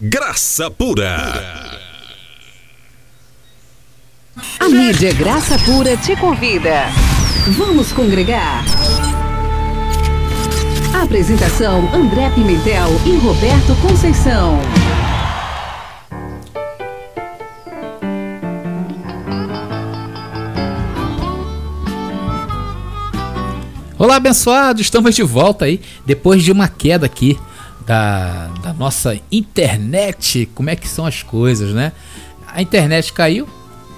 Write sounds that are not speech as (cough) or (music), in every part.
Graça Pura. A mídia Graça Pura te convida. Vamos congregar. Apresentação André Pimentel e Roberto Conceição. Olá, abençoados! Estamos de volta aí, depois de uma queda aqui da, da nossa internet. Como é que são as coisas, né? A internet caiu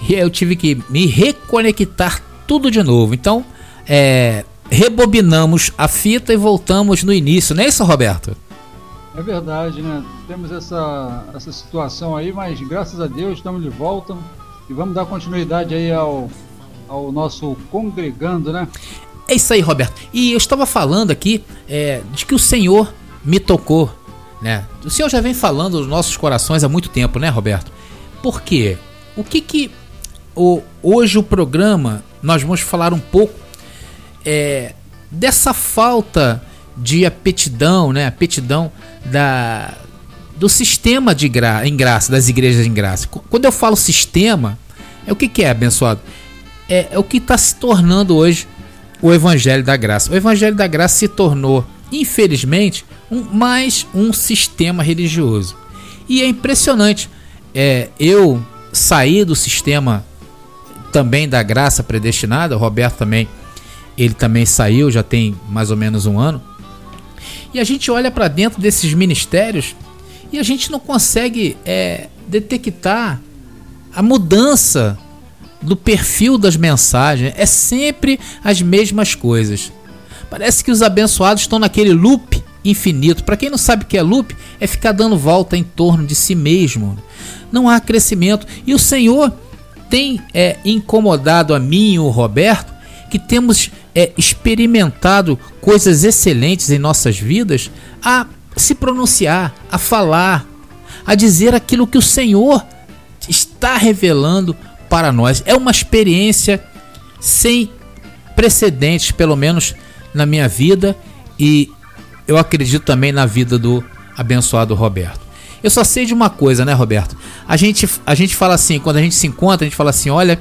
e eu tive que me reconectar tudo de novo. Então, é, rebobinamos a fita e voltamos no início, não é isso, Roberto? É verdade, né? Temos essa, essa situação aí, mas graças a Deus estamos de volta e vamos dar continuidade aí ao, ao nosso congregando, né? É isso aí, Roberto. E eu estava falando aqui é, de que o Senhor me tocou, né? O Senhor já vem falando nos nossos corações há muito tempo, né, Roberto? Por quê? O que que o, hoje o programa nós vamos falar um pouco é, dessa falta de apetidão, né? Apetidão da do sistema de gra, em graça, das igrejas em graça. Quando eu falo sistema, é o que, que é, abençoado? É, é o que está se tornando hoje o Evangelho da Graça. O Evangelho da Graça se tornou, infelizmente, um, mais um sistema religioso. E é impressionante. É, eu saí do sistema também da graça predestinada, o Roberto também, ele também saiu, já tem mais ou menos um ano. E a gente olha para dentro desses ministérios e a gente não consegue é, detectar a mudança do perfil das mensagens. É sempre as mesmas coisas. Parece que os abençoados estão naquele loop infinito. Para quem não sabe o que é loop, é ficar dando volta em torno de si mesmo. Não há crescimento. E o Senhor tem é, incomodado a mim e o Roberto, que temos é, experimentado coisas excelentes em nossas vidas, a se pronunciar, a falar, a dizer aquilo que o Senhor está revelando para nós. É uma experiência sem precedentes, pelo menos na minha vida e eu acredito também na vida do abençoado Roberto. Eu só sei de uma coisa, né, Roberto? A gente, a gente fala assim, quando a gente se encontra, a gente fala assim: olha,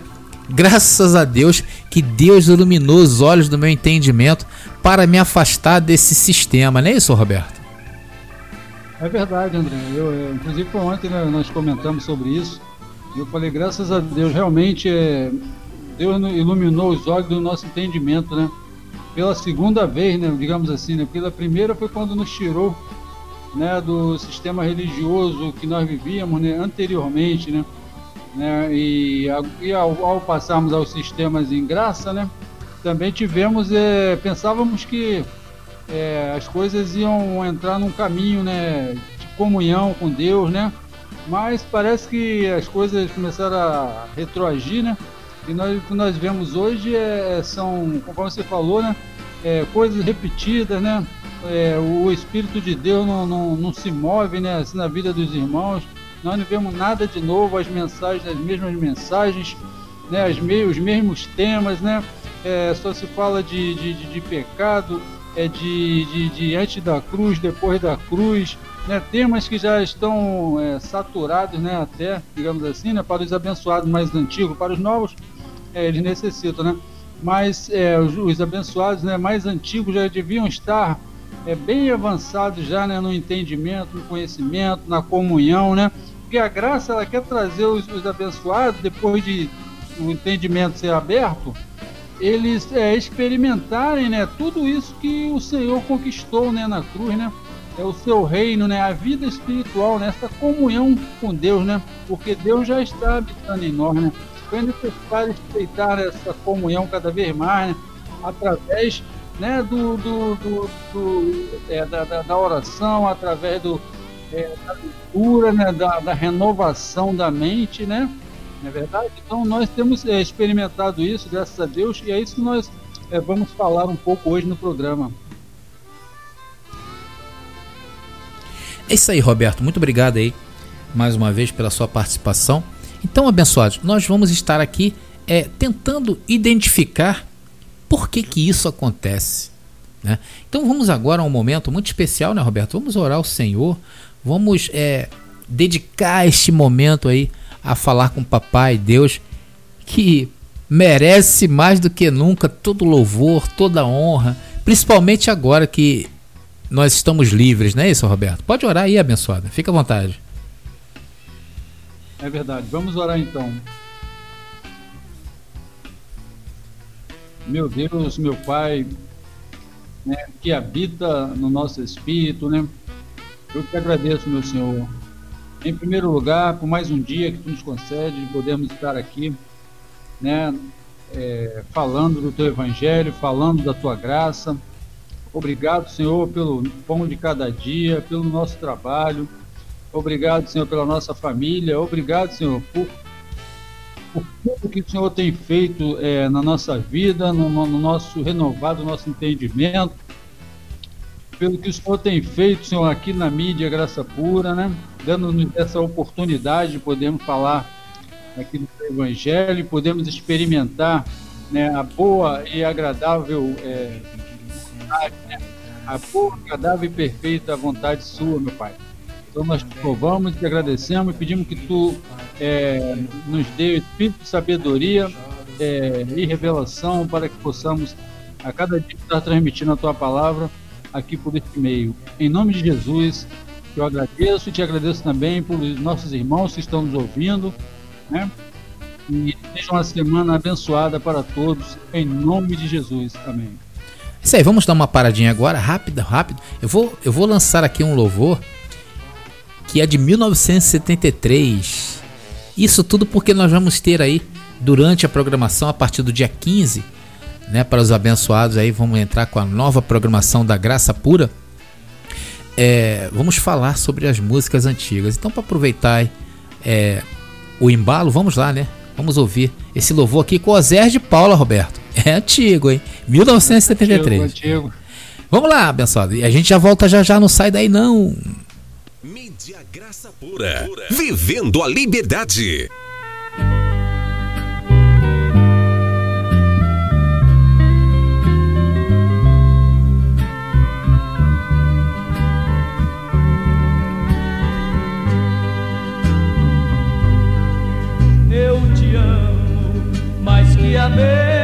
graças a Deus que Deus iluminou os olhos do meu entendimento para me afastar desse sistema, não é isso, Roberto? É verdade, André. Eu, eu inclusive, ontem né, nós comentamos sobre isso. Eu falei, graças a Deus, realmente é, Deus iluminou os olhos do nosso entendimento, né? Pela segunda vez, né, digamos assim, né? Pela primeira foi quando nos tirou né, do sistema religioso que nós vivíamos né, anteriormente, né? né e, e ao, ao, passarmos aos sistemas em graça, né? Também tivemos, é, pensávamos que é, as coisas iam entrar num caminho, né? De comunhão com Deus, né? Mas parece que as coisas começaram a retroagir, né? E nós, o que nós vemos hoje é, são, como você falou, né? É, coisas repetidas, né? É, o Espírito de Deus não, não, não, se move né, assim, na vida dos irmãos. Nós não vemos nada de novo, as mensagens, as mesmas mensagens, né, as me, os mesmos temas, né? É, só se fala de, de, de, de pecado, é de, de, de antes da cruz, depois da cruz, né, temas que já estão é, saturados, né, até, digamos assim, né, para os abençoados mais antigos, para os novos, é, eles necessitam, né? Mas é, os, os, abençoados né, mais antigos já deviam estar é, bem avançados já né, no entendimento, no conhecimento, na comunhão, né? Porque a graça ela quer trazer os, os abençoados, depois de o entendimento ser aberto, eles é, experimentarem né, tudo isso que o Senhor conquistou né, na cruz, né? é o seu reino, né? A vida espiritual, né? Essa comunhão com Deus, né? Porque Deus já está habitando em nós, né? Foi necessário respeitar essa comunhão cada vez mais, né? Através né, do, do, do, do é, da, da, oração, através do, é, da leitura, né, da, da, renovação da mente, né? Não é verdade? Então nós temos é, experimentado isso, graças a Deus, e é isso que nós é, vamos falar um pouco hoje no programa. É isso aí, Roberto. Muito obrigado aí mais uma vez pela sua participação. Então, abençoados, nós vamos estar aqui é, tentando identificar por que, que isso acontece. Né? Então vamos agora a um momento muito especial, né, Roberto? Vamos orar ao Senhor, vamos é, dedicar este momento aí a falar com o papai Deus que merece mais do que nunca todo louvor, toda honra, principalmente agora que nós estamos livres, não é isso, Roberto? Pode orar aí, abençoada. Fica à vontade. É verdade. Vamos orar então. Meu Deus, meu Pai, né, que habita no nosso espírito, né? Eu te agradeço, meu Senhor. Em primeiro lugar, por mais um dia que tu nos concede de podermos estar aqui, né, é, falando do teu evangelho, falando da tua graça. Obrigado, Senhor, pelo pão de cada dia, pelo nosso trabalho. Obrigado, Senhor, pela nossa família. Obrigado, Senhor, por, por tudo que o Senhor tem feito é, na nossa vida, no, no nosso renovado nosso entendimento. Pelo que o Senhor tem feito, Senhor, aqui na mídia Graça Pura, né? Dando-nos essa oportunidade de podermos falar aqui do Evangelho, podemos experimentar né, a boa e agradável é, né? a boa, agradável e perfeita vontade sua, meu Pai. Então nós te louvamos, te agradecemos e pedimos que tu é, nos dê espírito de sabedoria é, e revelação para que possamos a cada dia estar transmitindo a tua palavra aqui por este meio. Em nome de Jesus, eu agradeço e te agradeço também por nossos irmãos que estão nos ouvindo, né? E seja uma semana abençoada para todos, em nome de Jesus. Amém. Isso aí, vamos dar uma paradinha agora, rápido, rápido. Eu vou, eu vou lançar aqui um louvor que é de 1973. Isso tudo porque nós vamos ter aí durante a programação a partir do dia 15, né, para os abençoados aí vamos entrar com a nova programação da Graça Pura. É, vamos falar sobre as músicas antigas. Então, para aproveitar é, o embalo, vamos lá, né? Vamos ouvir esse louvor aqui com o Zé de Paula, Roberto. É antigo, hein? 1973. Antigo, antigo. Vamos lá, abençoado. E a gente já volta já já, não sai daí não. Mídia Graça Pura. Vivendo a liberdade. Eu te amo mais que a abelha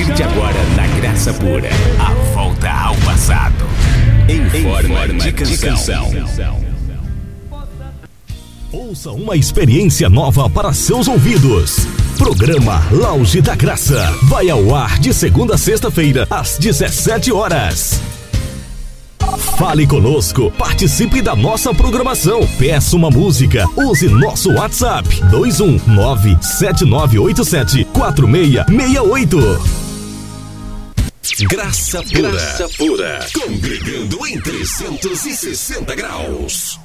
partir de agora, na Graça Pura, a volta ao passado. Em forma, de, canção. Ouça uma experiência nova para seus ouvidos. Programa Lauge da Graça vai ao ar de segunda a sexta-feira, às 17 horas. Fale conosco, participe da nossa programação, peça uma música, use nosso WhatsApp 21979874668. Graça Pura. Graça Pura. Congregando em 360 graus.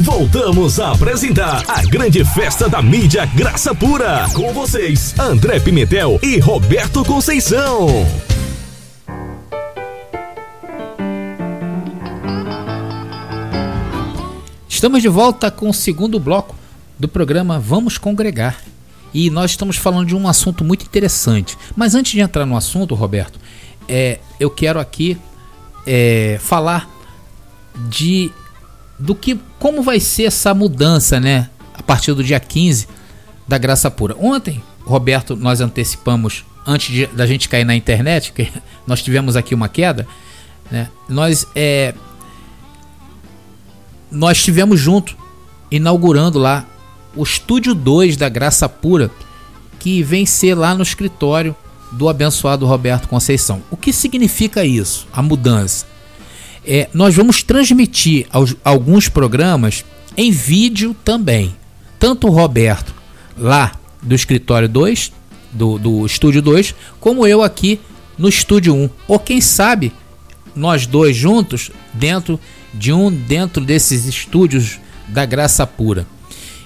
Voltamos a apresentar a grande festa da mídia Graça Pura. Com vocês, André Pimentel e Roberto Conceição. Estamos de volta com o segundo bloco do programa Vamos Congregar. E nós estamos falando de um assunto muito interessante. Mas antes de entrar no assunto, Roberto, é, eu quero aqui é, falar de do que como vai ser essa mudança, né? A partir do dia 15 da graça pura. Ontem, Roberto, nós antecipamos antes de, da gente cair na internet, que (laughs) nós tivemos aqui uma queda, né? Nós é, nós estivemos junto inaugurando lá o estúdio 2 da Graça Pura, que vem ser lá no escritório do abençoado Roberto Conceição. O que significa isso? A mudança. É, nós vamos transmitir aos, alguns programas em vídeo também. Tanto o Roberto lá do escritório 2, do, do estúdio 2, como eu aqui no estúdio 1. Um. Ou quem sabe nós dois juntos dentro de um dentro desses estúdios da Graça Pura.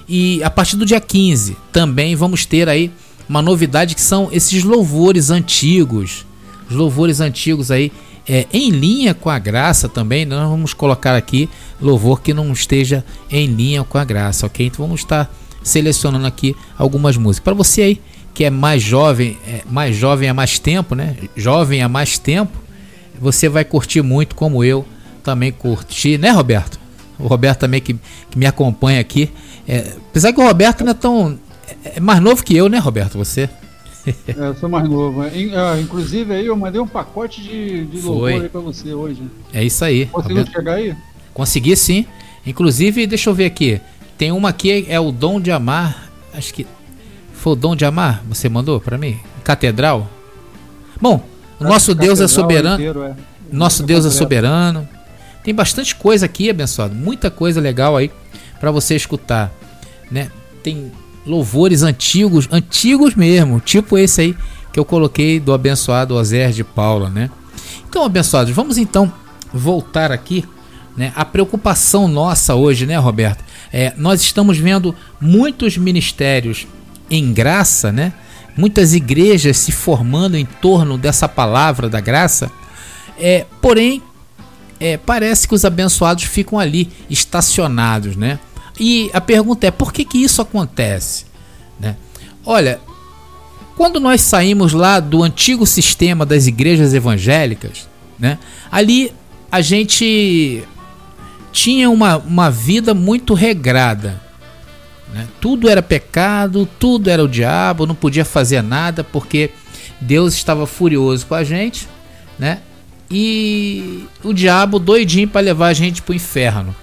E a partir do dia 15 também vamos ter aí uma novidade que são esses louvores antigos. Os louvores antigos aí é, em linha com a graça também. Nós vamos colocar aqui louvor que não esteja em linha com a graça, ok? Então vamos estar selecionando aqui algumas músicas. Para você aí que é mais jovem, é, mais jovem há mais tempo, né? Jovem há mais tempo, você vai curtir muito como eu também curti, né, Roberto? O Roberto também que, que me acompanha aqui. É, apesar que o Roberto não é tão. É, é mais novo que eu, né, Roberto? Você? É, eu sou mais novo. Ah, inclusive aí eu mandei um pacote de, de louvor aí pra você hoje. É isso aí. Conseguiu Roberto. chegar aí? Consegui sim. Inclusive, deixa eu ver aqui. Tem uma aqui, é o Dom de Amar. Acho que. Foi o Dom de Amar? Você mandou para mim? Catedral? Bom, o nosso Deus é soberano. Inteiro, é. Nosso Deus é soberano. Tem bastante coisa aqui, abençoado. Muita coisa legal aí para você escutar, né? Tem louvores antigos, antigos mesmo, tipo esse aí que eu coloquei do abençoado Ozer de Paula, né? Então, abençoados, vamos então voltar aqui, né? A preocupação nossa hoje, né, Roberto? É, nós estamos vendo muitos ministérios em graça, né? Muitas igrejas se formando em torno dessa palavra da graça. É, porém, é, parece que os abençoados ficam ali estacionados, né? E a pergunta é por que, que isso acontece? Né? Olha, quando nós saímos lá do antigo sistema das igrejas evangélicas, né? Ali a gente tinha uma, uma vida muito regrada. Né? Tudo era pecado, tudo era o diabo, não podia fazer nada porque Deus estava furioso com a gente, né? e o diabo doidinho para levar a gente para o inferno.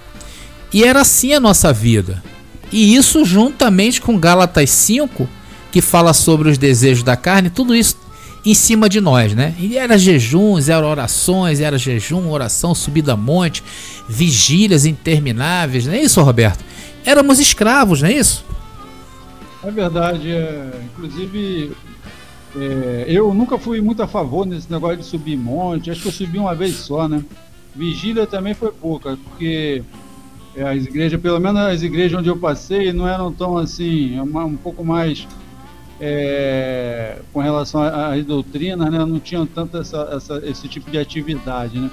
E era assim a nossa vida. E isso juntamente com Gálatas 5, que fala sobre os desejos da carne, tudo isso em cima de nós, né? E era jejuns, era orações, era jejum, oração, subida a monte, vigílias intermináveis, não é isso, Roberto? Éramos escravos, não é isso? É verdade, é, inclusive é, eu nunca fui muito a favor nesse negócio de subir monte, acho que eu subi uma vez só, né? Vigília também foi pouca, porque é, as igrejas, pelo menos as igrejas onde eu passei, não eram tão assim, é uma, um pouco mais é, com relação às doutrinas, né? Não tinham tanto essa, essa, esse tipo de atividade, né?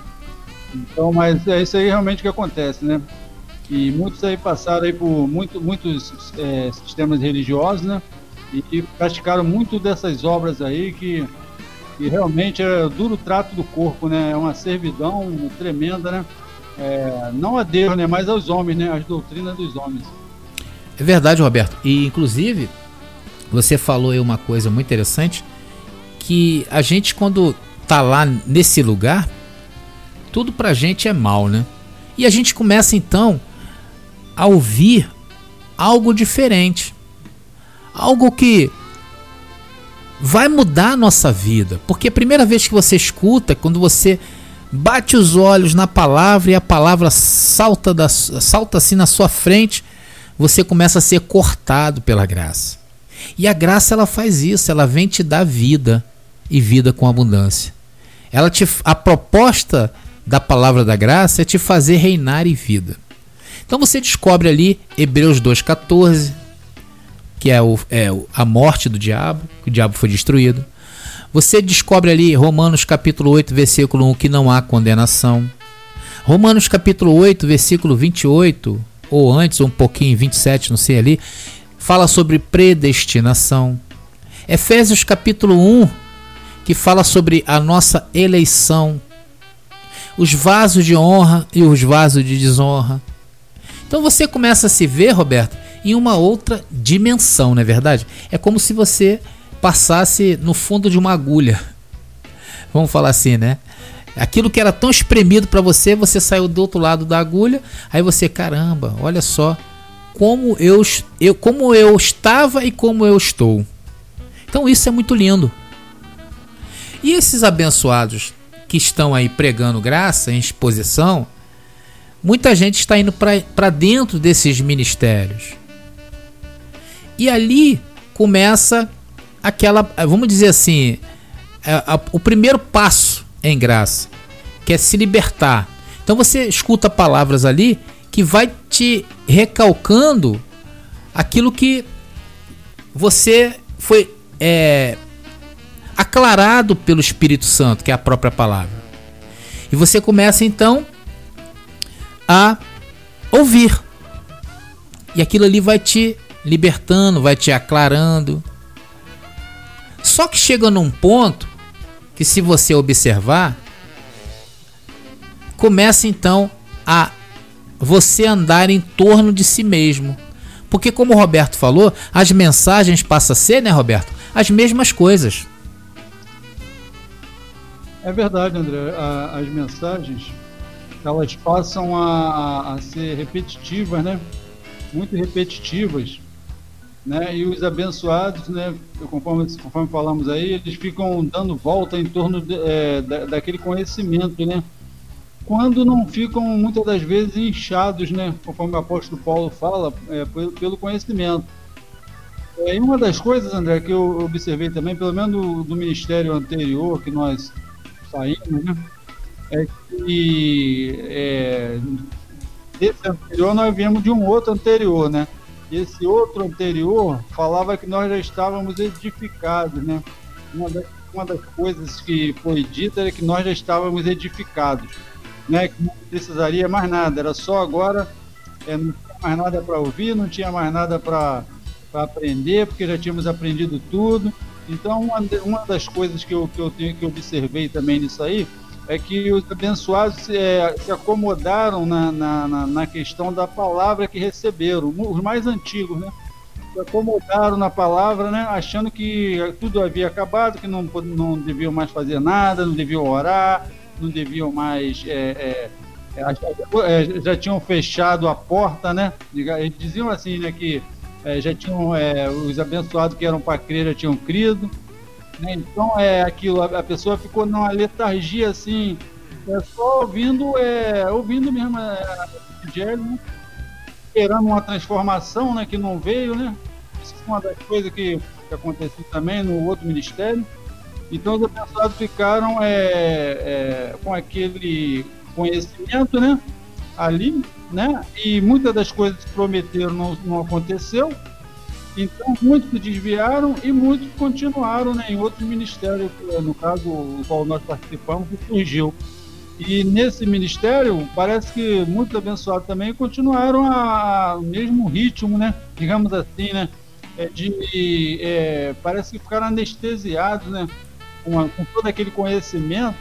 Então, mas é isso aí realmente que acontece, né? E muitos aí passaram aí por muito, muitos é, sistemas religiosos, né? e, e praticaram muito dessas obras aí que, que realmente é duro trato do corpo, né? É uma servidão tremenda, né? É, não a Deus, né? Mas aos homens, né? As doutrinas dos homens. É verdade, Roberto. E inclusive você falou aí uma coisa muito interessante que a gente quando tá lá nesse lugar tudo pra gente é mal, né? E a gente começa então a ouvir algo diferente algo que vai mudar a nossa vida. Porque a primeira vez que você escuta, quando você bate os olhos na palavra e a palavra salta, da, salta assim na sua frente, você começa a ser cortado pela graça. E a graça ela faz isso, ela vem te dar vida e vida com abundância. Ela te, a proposta da palavra da graça é te fazer reinar em vida. Então você descobre ali Hebreus 2,14, que é, o, é a morte do diabo, que o diabo foi destruído. Você descobre ali Romanos capítulo 8, versículo 1, que não há condenação. Romanos capítulo 8, versículo 28, ou antes, um pouquinho, 27, não sei ali, fala sobre predestinação. Efésios capítulo 1, que fala sobre a nossa eleição, os vasos de honra e os vasos de desonra. Então você começa a se ver, Roberto, em uma outra dimensão, não é verdade? É como se você passasse no fundo de uma agulha. Vamos falar assim, né? Aquilo que era tão espremido para você, você saiu do outro lado da agulha, aí você, caramba, olha só como eu, eu como eu estava e como eu estou. Então isso é muito lindo. E esses abençoados que estão aí pregando graça em exposição, muita gente está indo para dentro desses ministérios. E ali começa aquela, vamos dizer assim, a, é, a, o primeiro passo em graça, que é se libertar. Então você escuta palavras ali que vai te recalcando aquilo que você foi é, aclarado pelo Espírito Santo, que é a própria palavra. E você começa então a ouvir. E aquilo ali vai te libertando, vai te aclarando. Só que chega num ponto que se você observar, começa então a você andar em torno de si mesmo. Porque como o Roberto falou, as mensagens passam a ser, né, Roberto? As mesmas coisas. É verdade, André. as mensagens elas passam a, a, ser repetitivas, né? Muito repetitivas né? E os abençoados, né? Conforme, conforme falamos aí, eles ficam dando volta em torno de, é, da, daquele conhecimento, né? Quando não ficam muitas das vezes inchados, né? Conforme o apóstolo Paulo fala, é, pelo, pelo conhecimento. É, e uma das coisas, André, que eu observei também, pelo menos do, do ministério anterior que nós saímos, né? É que é, desse anterior nós viemos de um outro anterior, né? Esse outro anterior falava que nós já estávamos edificados, né? Uma das, uma das coisas que foi dita era que nós já estávamos edificados, né? Que não precisaria mais nada, era só agora, é, não tinha mais nada para ouvir, não tinha mais nada para aprender, porque já tínhamos aprendido tudo. Então, uma, uma das coisas que eu, que eu tenho que observei também nisso aí é que os abençoados é, se acomodaram na, na, na, questão da palavra que receberam, os mais antigos, né? Se acomodaram na palavra, né? Achando que tudo havia acabado, que não, não deviam mais fazer nada, não deviam orar, não deviam mais. É, é, é, é já tinham fechado a porta, né? Eles diziam assim, né? Que é, já tinham. Os abençoados que eram para crer já tinham crido né? Então é aquilo, a, pessoa ficou numa letargia assim, é só ouvindo, é, ouvindo mesmo é, evangelho, né? esperando uma transformação né, que não veio, né? Isso foi uma das coisas que, que aconteceu também no outro ministério. Então os abençoados ficaram é, é, com aquele conhecimento, né? Ali, né? E muitas das coisas que prometeram não, não aconteceu. Então, muitos se desviaram e muitos continuaram né, em outro ministério, no caso, o qual nós participamos, que surgiu. E nesse ministério, parece que muitos abençoados também continuaram o mesmo ritmo, né? Digamos assim, né? É, de, é, parece que ficaram anestesiados, né? Com, a, com todo aquele conhecimento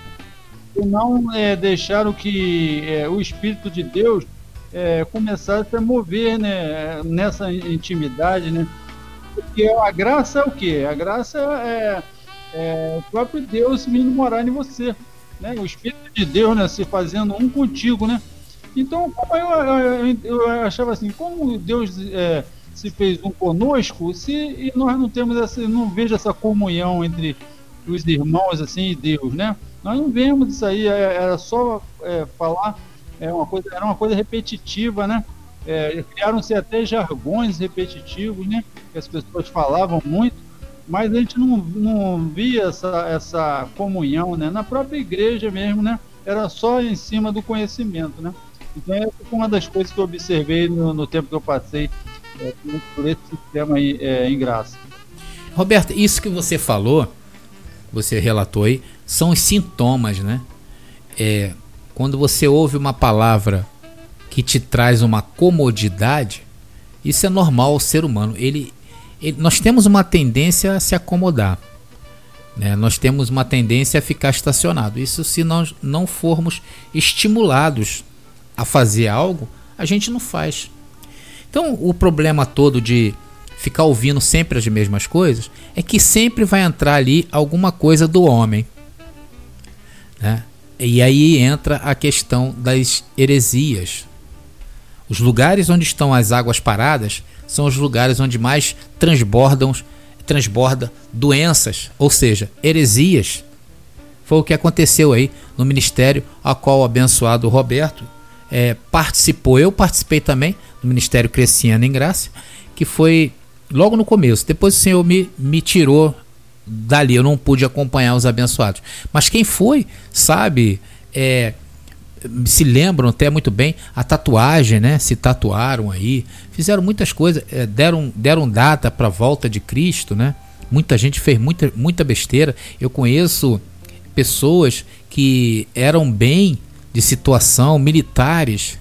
e não é, deixaram que é, o Espírito de Deus é, começasse a mover né, nessa intimidade, né? Porque a graça é o quê? A graça é, é o próprio Deus vindo morar em você. Né? O Espírito de Deus né, se fazendo um contigo, né? Então, como eu, eu, eu achava assim, como Deus é, se fez um conosco, se nós não temos essa, não vejo essa comunhão entre os irmãos assim e Deus, né? Nós não vemos isso aí, é, era só é, falar, é uma coisa, era uma coisa repetitiva, né? É, Criaram-se até jargões repetitivos, né? Que as pessoas falavam muito, mas a gente não, não via essa, essa comunhão, né? Na própria igreja mesmo, né? Era só em cima do conhecimento, né? Então, essa foi uma das coisas que eu observei no, no tempo que eu passei é, por esse sistema aí, é, em graça. Roberto, isso que você falou, você relatou aí, são os sintomas, né? É, quando você ouve uma palavra que te traz uma comodidade, isso é normal ao ser humano. Ele, ele, nós temos uma tendência a se acomodar. Né? Nós temos uma tendência a ficar estacionado. Isso se nós não formos estimulados a fazer algo, a gente não faz. Então o problema todo de ficar ouvindo sempre as mesmas coisas é que sempre vai entrar ali alguma coisa do homem. Né? E aí entra a questão das heresias. Os lugares onde estão as águas paradas são os lugares onde mais transbordam transborda doenças, ou seja, heresias. Foi o que aconteceu aí no ministério a qual o abençoado Roberto é, participou. Eu participei também do Ministério Crescendo em Graça, que foi logo no começo. Depois o Senhor me, me tirou dali, eu não pude acompanhar os abençoados. Mas quem foi, sabe, é, se lembram até muito bem a tatuagem, né? Se tatuaram aí, fizeram muitas coisas, é, deram, deram data para a volta de Cristo, né? Muita gente fez muita, muita besteira. Eu conheço pessoas que eram bem de situação, militares,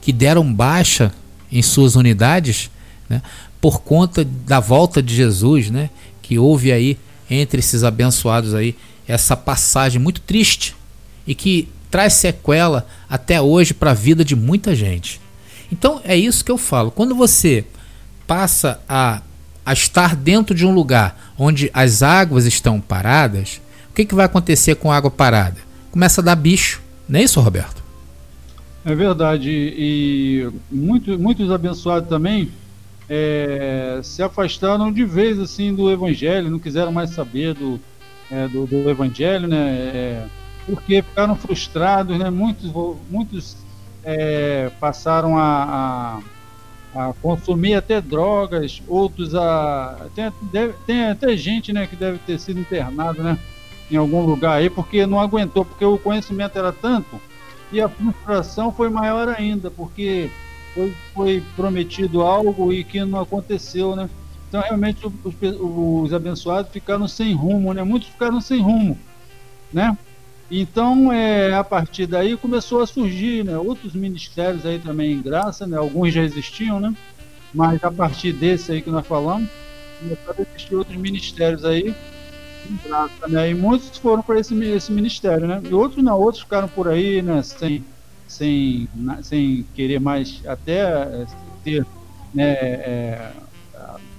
que deram baixa em suas unidades, né? Por conta da volta de Jesus, né? Que houve aí entre esses abençoados aí essa passagem muito triste e que traz sequela até hoje para a vida de muita gente. Então é isso que eu falo. Quando você passa a, a estar dentro de um lugar onde as águas estão paradas, o que, que vai acontecer com a água parada? Começa a dar bicho. Não é isso, Roberto? É verdade. E muito, muitos abençoados também é, se afastaram de vez assim do evangelho, não quiseram mais saber do, é, do, do, evangelho, né? É, porque ficaram frustrados, né? Muitos, muitos é, passaram a, a, a, consumir até drogas, outros a tem, deve, tem até gente, né, que deve ter sido internado, né, em algum lugar aí, porque não aguentou, porque o conhecimento era tanto e a frustração foi maior ainda, porque foi, foi prometido algo e que não aconteceu, né? Então realmente os, os abençoados ficaram sem rumo, né? Muitos ficaram sem rumo, né? Então, é, a partir daí começou a surgir né, outros ministérios aí também em graça, né, alguns já existiam, né, mas a partir desse aí que nós falamos, começaram a existir outros ministérios aí em graça, né, e muitos foram para esse, esse ministério, né, e outros não, outros ficaram por aí, né, sem, sem, sem querer mais até é, ter, né, é,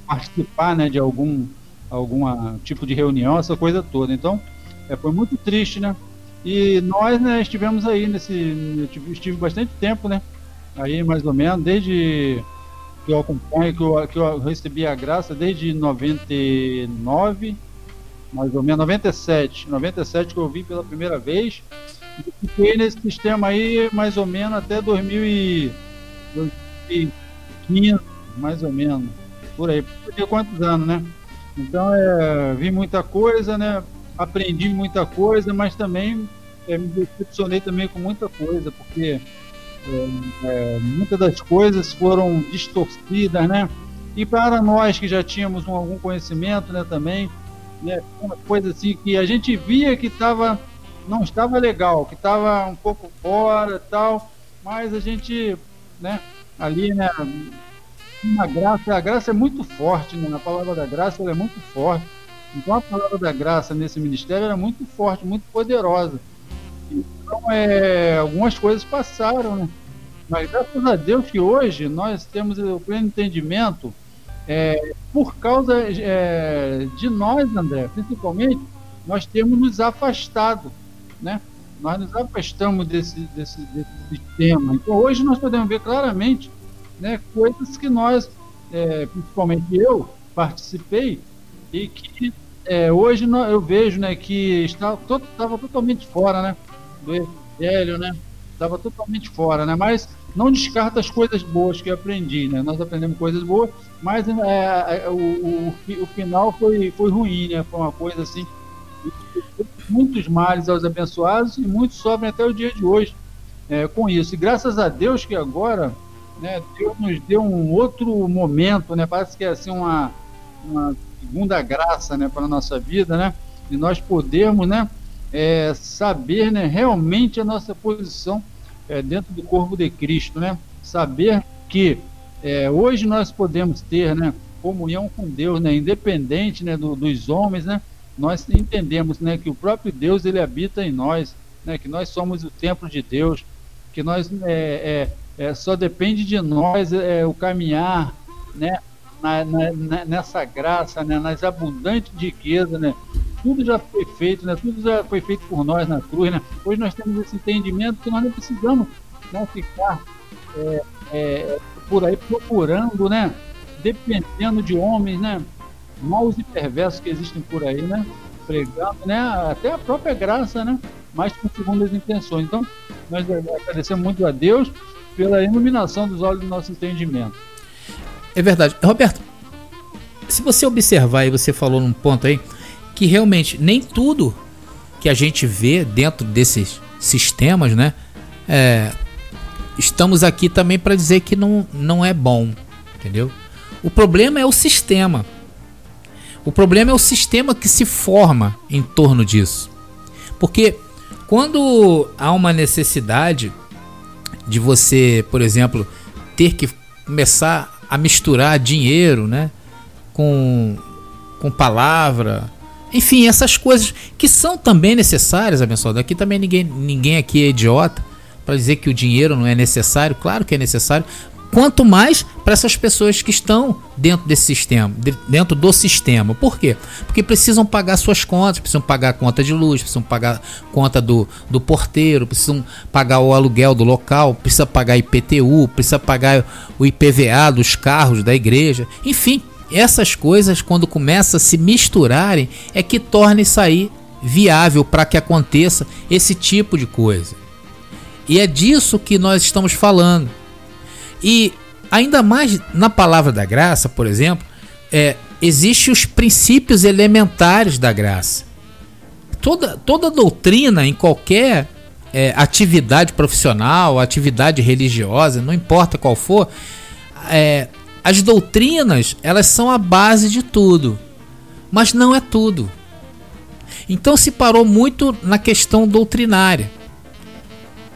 participar, né, de algum, alguma tipo de reunião, essa coisa toda. Então, é, foi muito triste, né? E nós, né, estivemos aí nesse. Estive bastante tempo, né? Aí mais ou menos, desde que eu acompanho, que eu, que eu recebi a graça desde 99, mais ou menos, 97. 97 que eu vi pela primeira vez. E fiquei nesse sistema aí mais ou menos até 2015, mais ou menos. Por aí. Por quantos anos, né? Então, é, vi muita coisa, né? Aprendi muita coisa, mas também é, me decepcionei também com muita coisa, porque é, é, muitas das coisas foram distorcidas, né? E para nós que já tínhamos um, algum conhecimento, né, também, né, uma coisa assim que a gente via que estava não estava legal, que estava um pouco fora, tal, mas a gente, né, ali, né, uma graça, a graça é muito forte, né? A palavra da graça é muito forte então a palavra da graça nesse ministério era muito forte, muito poderosa. Então é, algumas coisas passaram, né? Mas graças a Deus que hoje nós temos o pleno entendimento é, por causa é, de nós, André, principalmente, nós temos nos afastado, né? Nós nos afastamos desse, desse, desse sistema. Então hoje nós podemos ver claramente né, coisas que nós, é, principalmente eu, participei e que é, hoje eu vejo né, que estava totalmente fora né, do evangelho, né? Estava totalmente fora, né? Mas não descarta as coisas boas que eu aprendi, né? Nós aprendemos coisas boas, mas é, é, o, o, o, final foi, foi ruim, né? Foi uma coisa assim. Muitos males aos abençoados e muitos sofrem até o dia de hoje é, com isso. E graças a Deus que agora né, Deus nos deu um outro momento, né? Parece que é assim uma, uma segunda graça né, para a nossa vida, né? E nós podermos né, é, saber né, realmente a nossa posição é, dentro do corpo de Cristo, né? saber que é, hoje nós podemos ter né, comunhão com Deus, né, independente né, do, dos homens, né, nós entendemos né, que o próprio Deus ele habita em nós, né, que nós somos o templo de Deus, que nós é, é, é só depende de nós é, o caminhar né, na, na, nessa graça, né, nas abundantes riquezas, né, tudo já foi feito, né, tudo já foi feito por nós na cruz. Né, hoje nós temos esse entendimento que nós não precisamos não ficar é, é, por aí procurando, né, dependendo de homens, né, maus e perversos que existem por aí, né? Pregando, né? Até a própria graça, né? Mas com segundas intenções. Então, nós agradecemos muito a Deus pela iluminação dos olhos do nosso entendimento. É verdade. Roberto, se você observar, e você falou num ponto aí, que realmente nem tudo que a gente vê dentro desses sistemas, né? É, estamos aqui também para dizer que não, não é bom, entendeu? O problema é o sistema. O problema é o sistema que se forma em torno disso. Porque quando há uma necessidade de você, por exemplo, ter que começar a misturar dinheiro, né, com com palavra, enfim, essas coisas que são também necessárias, abençoado. Aqui também ninguém ninguém aqui é idiota para dizer que o dinheiro não é necessário, claro que é necessário, quanto mais para essas pessoas que estão dentro desse sistema, dentro do sistema. Por quê? Porque precisam pagar suas contas, precisam pagar a conta de luz, precisam pagar a conta do, do porteiro, precisam pagar o aluguel do local, precisa pagar IPTU, precisa pagar o IPVA dos carros da igreja, enfim, essas coisas quando começam a se misturarem é que torna isso aí viável para que aconteça esse tipo de coisa. E é disso que nós estamos falando. E ainda mais na palavra da graça, por exemplo, é, existem os princípios elementares da graça. Toda, toda doutrina em qualquer é, atividade profissional, atividade religiosa, não importa qual for, é, as doutrinas elas são a base de tudo, mas não é tudo. Então se parou muito na questão doutrinária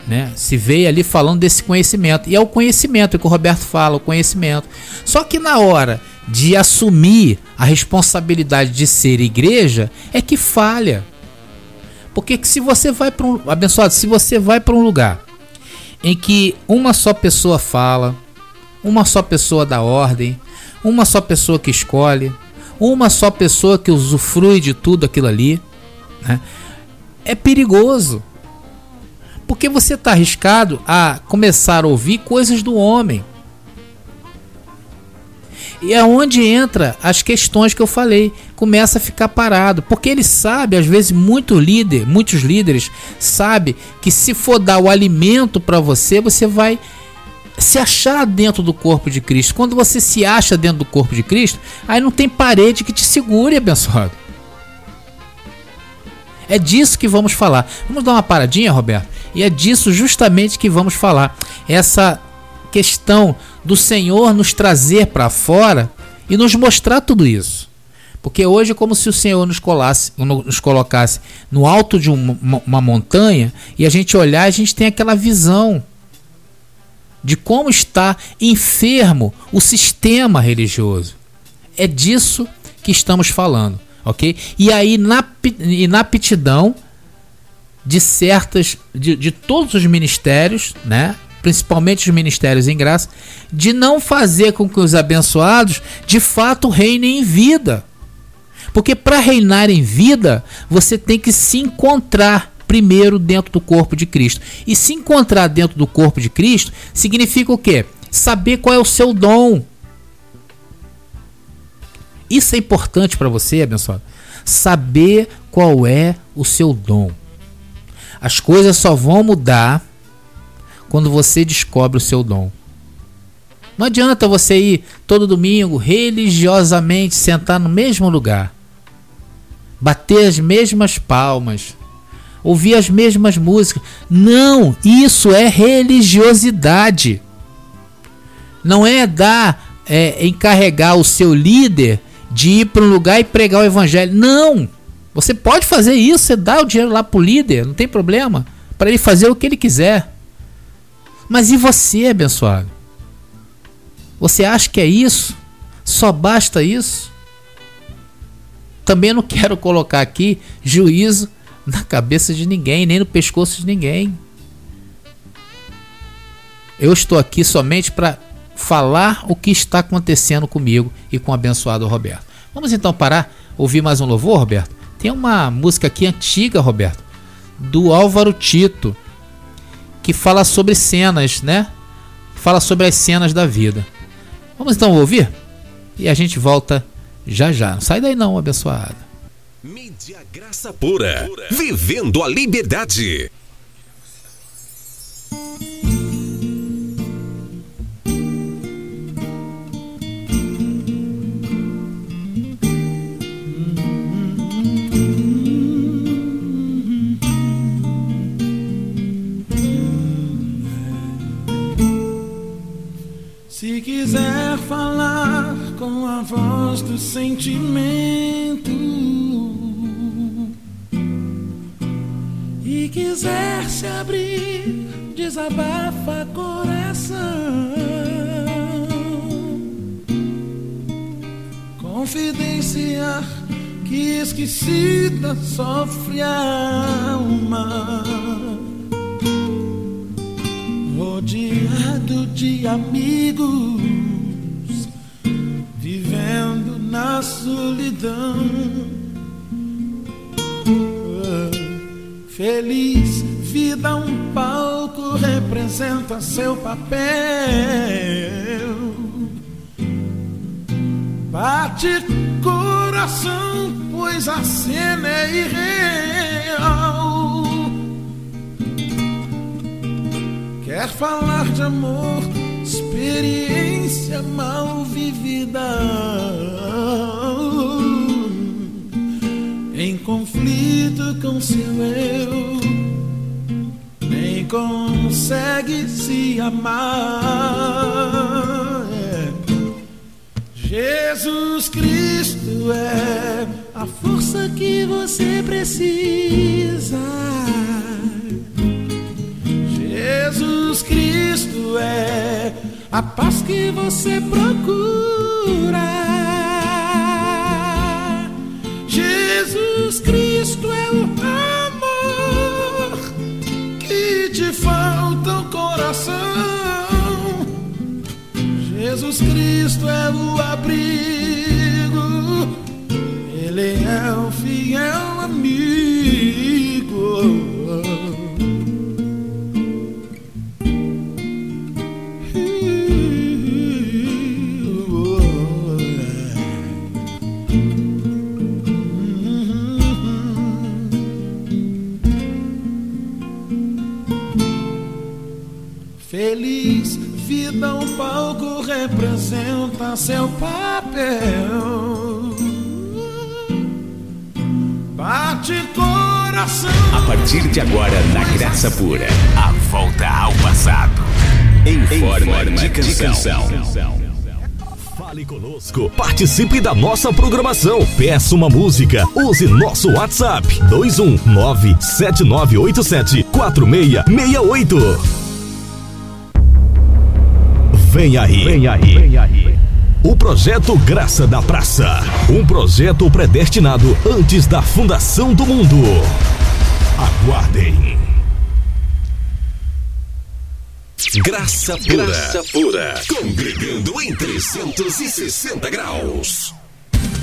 né? Se veio ali falando desse conhecimento. E é o conhecimento que o Roberto fala, o conhecimento. Só que na hora de assumir a responsabilidade de ser igreja, é que falha. Porque se você vai para um. Abençoado, se você vai para um lugar em que uma só pessoa fala, uma só pessoa dá ordem, uma só pessoa que escolhe, uma só pessoa que usufrui de tudo aquilo ali, né? é perigoso. Porque você está arriscado a começar a ouvir coisas do homem. E é onde entra as questões que eu falei, começa a ficar parado, porque ele sabe, às vezes muito líder, muitos líderes sabe que se for dar o alimento para você, você vai se achar dentro do corpo de Cristo. Quando você se acha dentro do corpo de Cristo, aí não tem parede que te segure, abençoado. É disso que vamos falar. Vamos dar uma paradinha, Roberto? E é disso justamente que vamos falar. Essa questão do Senhor nos trazer para fora e nos mostrar tudo isso. Porque hoje é como se o Senhor nos, colasse, nos colocasse no alto de uma, uma montanha e a gente olhar a gente tem aquela visão de como está enfermo o sistema religioso. É disso que estamos falando ok? E aí na, e na aptidão de certas, de, de todos os ministérios, né? principalmente os ministérios em graça, de não fazer com que os abençoados de fato reinem em vida. Porque para reinar em vida, você tem que se encontrar primeiro dentro do corpo de Cristo. E se encontrar dentro do corpo de Cristo significa o quê? Saber qual é o seu dom. Isso é importante para você, abençoado. Saber qual é o seu dom. As coisas só vão mudar quando você descobre o seu dom. Não adianta você ir todo domingo religiosamente sentar no mesmo lugar, bater as mesmas palmas, ouvir as mesmas músicas. Não, isso é religiosidade. Não é dar, é, encarregar o seu líder de ir para um lugar e pregar o evangelho. Não! Você pode fazer isso, você dá o dinheiro lá pro líder, não tem problema, para ele fazer o que ele quiser. Mas e você, abençoado? Você acha que é isso? Só basta isso? Também não quero colocar aqui juízo na cabeça de ninguém, nem no pescoço de ninguém. Eu estou aqui somente para falar o que está acontecendo comigo e com o abençoado Roberto. Vamos então parar, ouvir mais um louvor, Roberto? Tem uma música aqui antiga, Roberto, do Álvaro Tito, que fala sobre cenas, né? Fala sobre as cenas da vida. Vamos então ouvir? E a gente volta já já. Não sai daí não, abençoado. Mídia Graça Pura. Vivendo a liberdade. Com a voz do sentimento e quiser se abrir, desabafa coração. Confidenciar que esquecida sofre a alma rodeado de amigos, solidão. Feliz vida, um palco representa seu papel. Bate coração, pois a cena é irreal. Quer falar de amor, experiência mal vivida. Em conflito com seu eu, nem consegue se amar. Jesus Cristo é a força que você precisa. Jesus Cristo é a paz que você procura. Jesus Cristo é o amor que te falta o coração. Jesus Cristo é o abrigo, Ele é o fiel amigo. Representa seu papel. Bate coração. A partir de agora, na Graça Pura, a volta ao passado. Em forma, de, canção. Fale conosco, participe da nossa programação. Peça uma música, use nosso WhatsApp 21979874668. Vem aí. Vem aí. Vem aí. O projeto Graça da Praça. Um projeto predestinado antes da fundação do mundo. Aguardem. Graça Pura. Graça Pura. Congregando em 360 graus.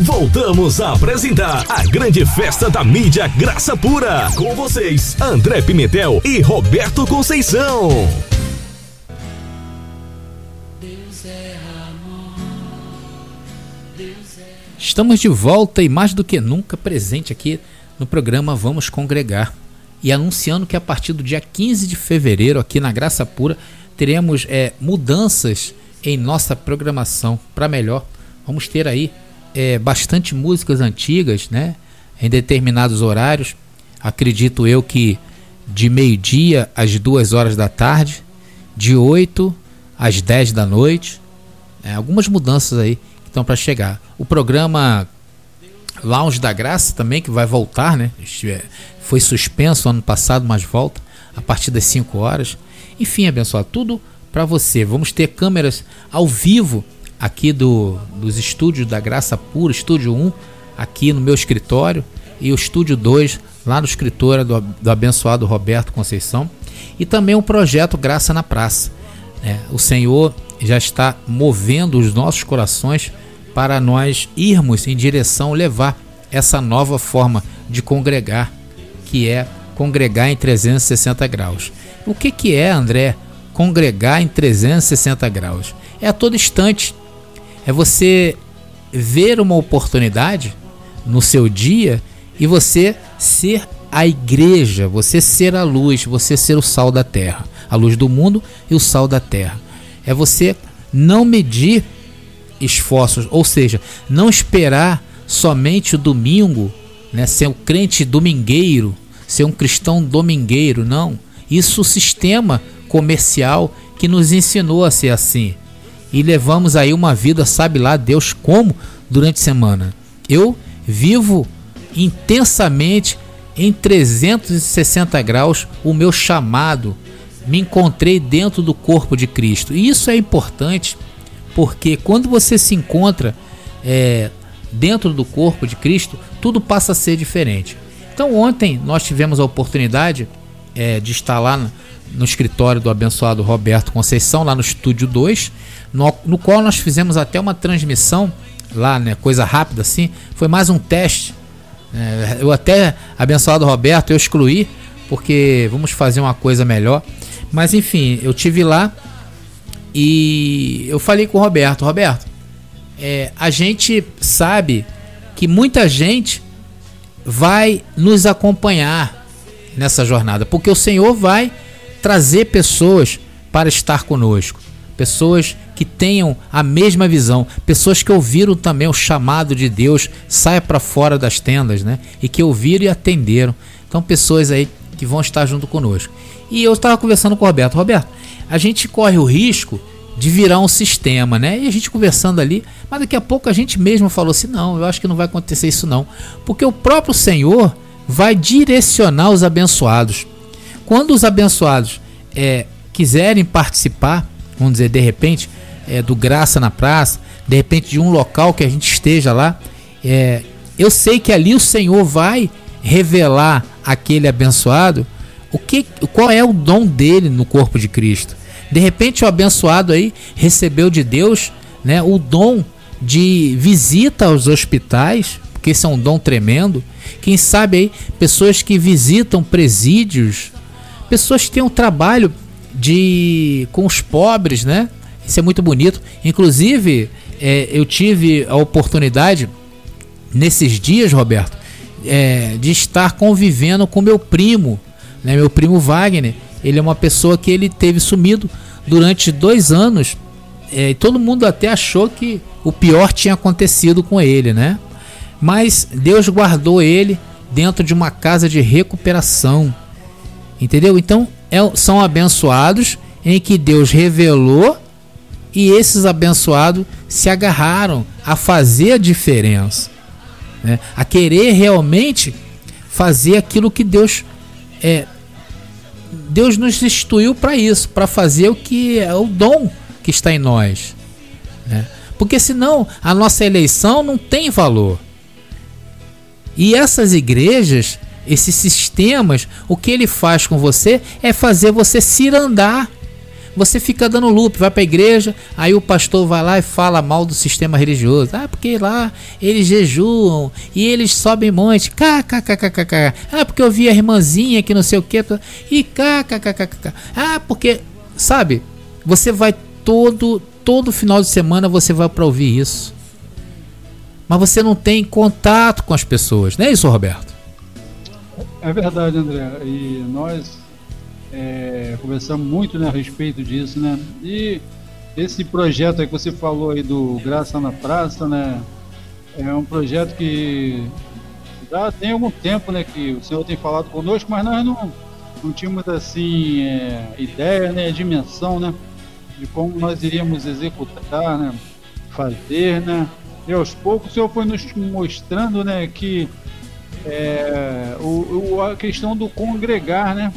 Voltamos a apresentar a grande festa da mídia Graça Pura. Com vocês, André Pimentel e Roberto Conceição. Estamos de volta e mais do que nunca presente aqui no programa Vamos Congregar. E anunciando que a partir do dia 15 de fevereiro, aqui na Graça Pura, teremos é, mudanças em nossa programação para melhor. Vamos ter aí é, bastante músicas antigas, né? Em determinados horários. Acredito eu que de meio-dia às duas horas da tarde, de 8 às 10 da noite. É, algumas mudanças aí estão para chegar. O programa Lounge da Graça também, que vai voltar, né? Foi suspenso ano passado, mas volta a partir das 5 horas. Enfim, abençoado, tudo para você. Vamos ter câmeras ao vivo aqui do, dos estúdios da Graça Pura, estúdio 1, aqui no meu escritório, e o estúdio 2, lá no escritório do, do abençoado Roberto Conceição, e também o projeto Graça na Praça. É, o Senhor já está movendo os nossos corações para nós irmos em direção levar essa nova forma de congregar, que é congregar em 360 graus. O que, que é, André, congregar em 360 graus? É a todo instante. É você ver uma oportunidade no seu dia e você ser a igreja, você ser a luz, você ser o sal da terra, a luz do mundo e o sal da terra. É você não medir esforços, ou seja, não esperar somente o domingo, né, ser um crente domingueiro, ser um cristão domingueiro, não. Isso o sistema comercial que nos ensinou a ser assim. E levamos aí uma vida, sabe lá Deus como, durante a semana. Eu vivo intensamente em 360 graus o meu chamado. Me encontrei dentro do corpo de Cristo. E isso é importante porque quando você se encontra é, dentro do corpo de Cristo, tudo passa a ser diferente. Então, ontem nós tivemos a oportunidade é, de estar lá no, no, escritório do abençoado Roberto Conceição, lá no estúdio 2, no, no qual nós fizemos até uma transmissão lá, né, coisa rápida assim. Foi mais um teste. É, eu até, abençoado Roberto, eu excluí, porque vamos fazer uma coisa melhor. Mas enfim, eu tive lá e eu falei com o Roberto, Roberto, é, a gente sabe que muita gente vai nos acompanhar nessa jornada, porque o Senhor vai trazer pessoas para estar conosco, pessoas que tenham a mesma visão, pessoas que ouviram também o chamado de Deus, saia para fora das tendas, né? E que ouviram e atenderam. Então, pessoas aí que vão estar junto conosco. E eu estava conversando com o Roberto, Roberto, a gente corre o risco de virar um sistema, né? E a gente conversando ali, mas daqui a pouco a gente mesmo falou assim: não, eu acho que não vai acontecer isso não, porque o próprio Senhor vai direcionar os abençoados. Quando os abençoados é, quiserem participar, vamos dizer, de repente, é, do Graça na Praça, de repente de um local que a gente esteja lá, é, eu sei que ali o Senhor vai revelar aquele abençoado o que, qual é o dom dele no corpo de Cristo. De repente o abençoado aí recebeu de Deus, né, o dom de visita aos hospitais, porque isso é um dom tremendo. Quem sabe aí pessoas que visitam presídios, pessoas que têm um trabalho de com os pobres, né? Isso é muito bonito. Inclusive, é, eu tive a oportunidade nesses dias, Roberto, é, de estar convivendo com meu primo, né? Meu primo Wagner ele é uma pessoa que ele teve sumido durante dois anos. É, e todo mundo até achou que o pior tinha acontecido com ele, né? Mas Deus guardou ele dentro de uma casa de recuperação. Entendeu? Então é, são abençoados em que Deus revelou e esses abençoados se agarraram a fazer a diferença, né? a querer realmente fazer aquilo que Deus é, Deus nos instituiu para isso, para fazer o que é o dom que está em nós. Né? Porque senão a nossa eleição não tem valor. E essas igrejas, esses sistemas, o que ele faz com você é fazer você se andar você fica dando loop, vai para a igreja, aí o pastor vai lá e fala mal do sistema religioso. Ah, porque lá eles jejuam e eles sobem monte. KKKKK. Ah, porque eu vi a irmãzinha que não sei o que. E KKKKK. Ah, porque, sabe, você vai todo todo final de semana você vai para ouvir isso. Mas você não tem contato com as pessoas, não é isso, Roberto? É verdade, André. E nós é, conversamos muito né, a respeito disso, né? E esse projeto que você falou aí do Graça na Praça, né? É um projeto que já tem algum tempo, né? Que o senhor tem falado conosco, mas nós não, não tínhamos assim é, ideia, né? Dimensão, né? De como nós iríamos executar, né? Fazer, né? E aos poucos o senhor foi nos mostrando, né? Que é, o, o, a questão do congregar, né?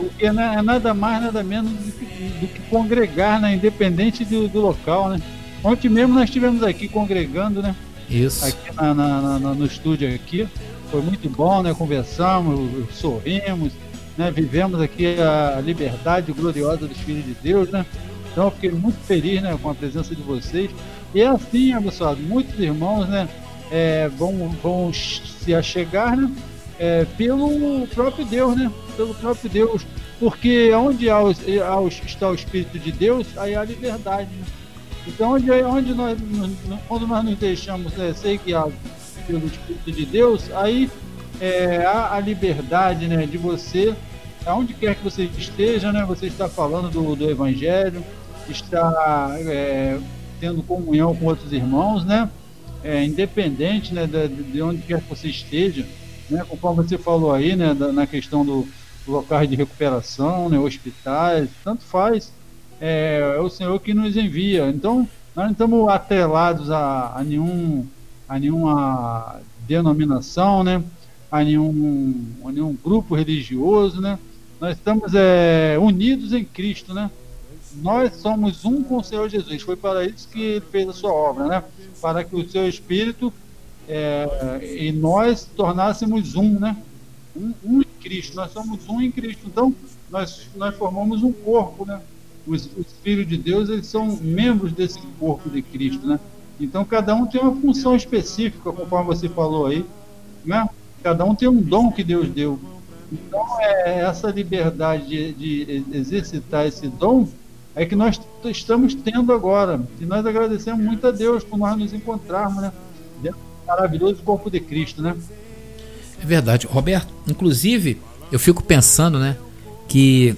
Porque não é nada mais, nada menos do que, do que congregar, né? Independente do, do, local, né? Ontem mesmo nós estivemos aqui congregando, né? Isso. Aqui na, na, na, no estúdio aqui. Foi muito bom, né? Conversamos, sorrimos, né? Vivemos aqui a liberdade gloriosa dos filhos de Deus, né? Então eu fiquei muito feliz né, com a presença de vocês. E é assim, abençoado, muitos irmãos né, é, vão, vão se achegar né, é, pelo próprio Deus, né? Pelo próprio Deus. Porque onde há, há, está o Espírito de Deus, aí há liberdade. Né? Então, onde, onde nós, quando nós nos deixamos é, ser guiados pelo Espírito de Deus, aí é, há a liberdade né, de você, aonde quer que você esteja, né, você está falando do, do Evangelho, está é, tendo comunhão com outros irmãos, né? É, independente né, de, de, onde quer que você esteja, né? Conforme você falou aí, né, da, na questão do locais de recuperação, né, hospitais, tanto faz, é, é, o Senhor que nos envia. Então, nós não estamos atrelados a, a, nenhum, a nenhuma denominação, né? A nenhum, a nenhum grupo religioso, né? Nós estamos é, unidos em Cristo, né? nós somos um com o Senhor Jesus. Foi para isso que ele fez a sua obra, né? Para que o seu Espírito é, e nós tornássemos um, né? Um, um, Cristo. Nós somos um em Cristo. Então, nós, nós formamos um corpo, né? Os, os filhos de Deus, eles são membros desse corpo de Cristo, né? Então, cada um tem uma função específica, conforme você falou aí, né? Cada um tem um dom que Deus deu. Então, é essa liberdade de, de exercitar esse dom é que nós estamos tendo agora. E nós agradecemos muito a Deus por nós nos encontrarmos, né? Dentro do maravilhoso corpo de Cristo, né? É verdade. Roberto, inclusive, eu fico pensando, né? Que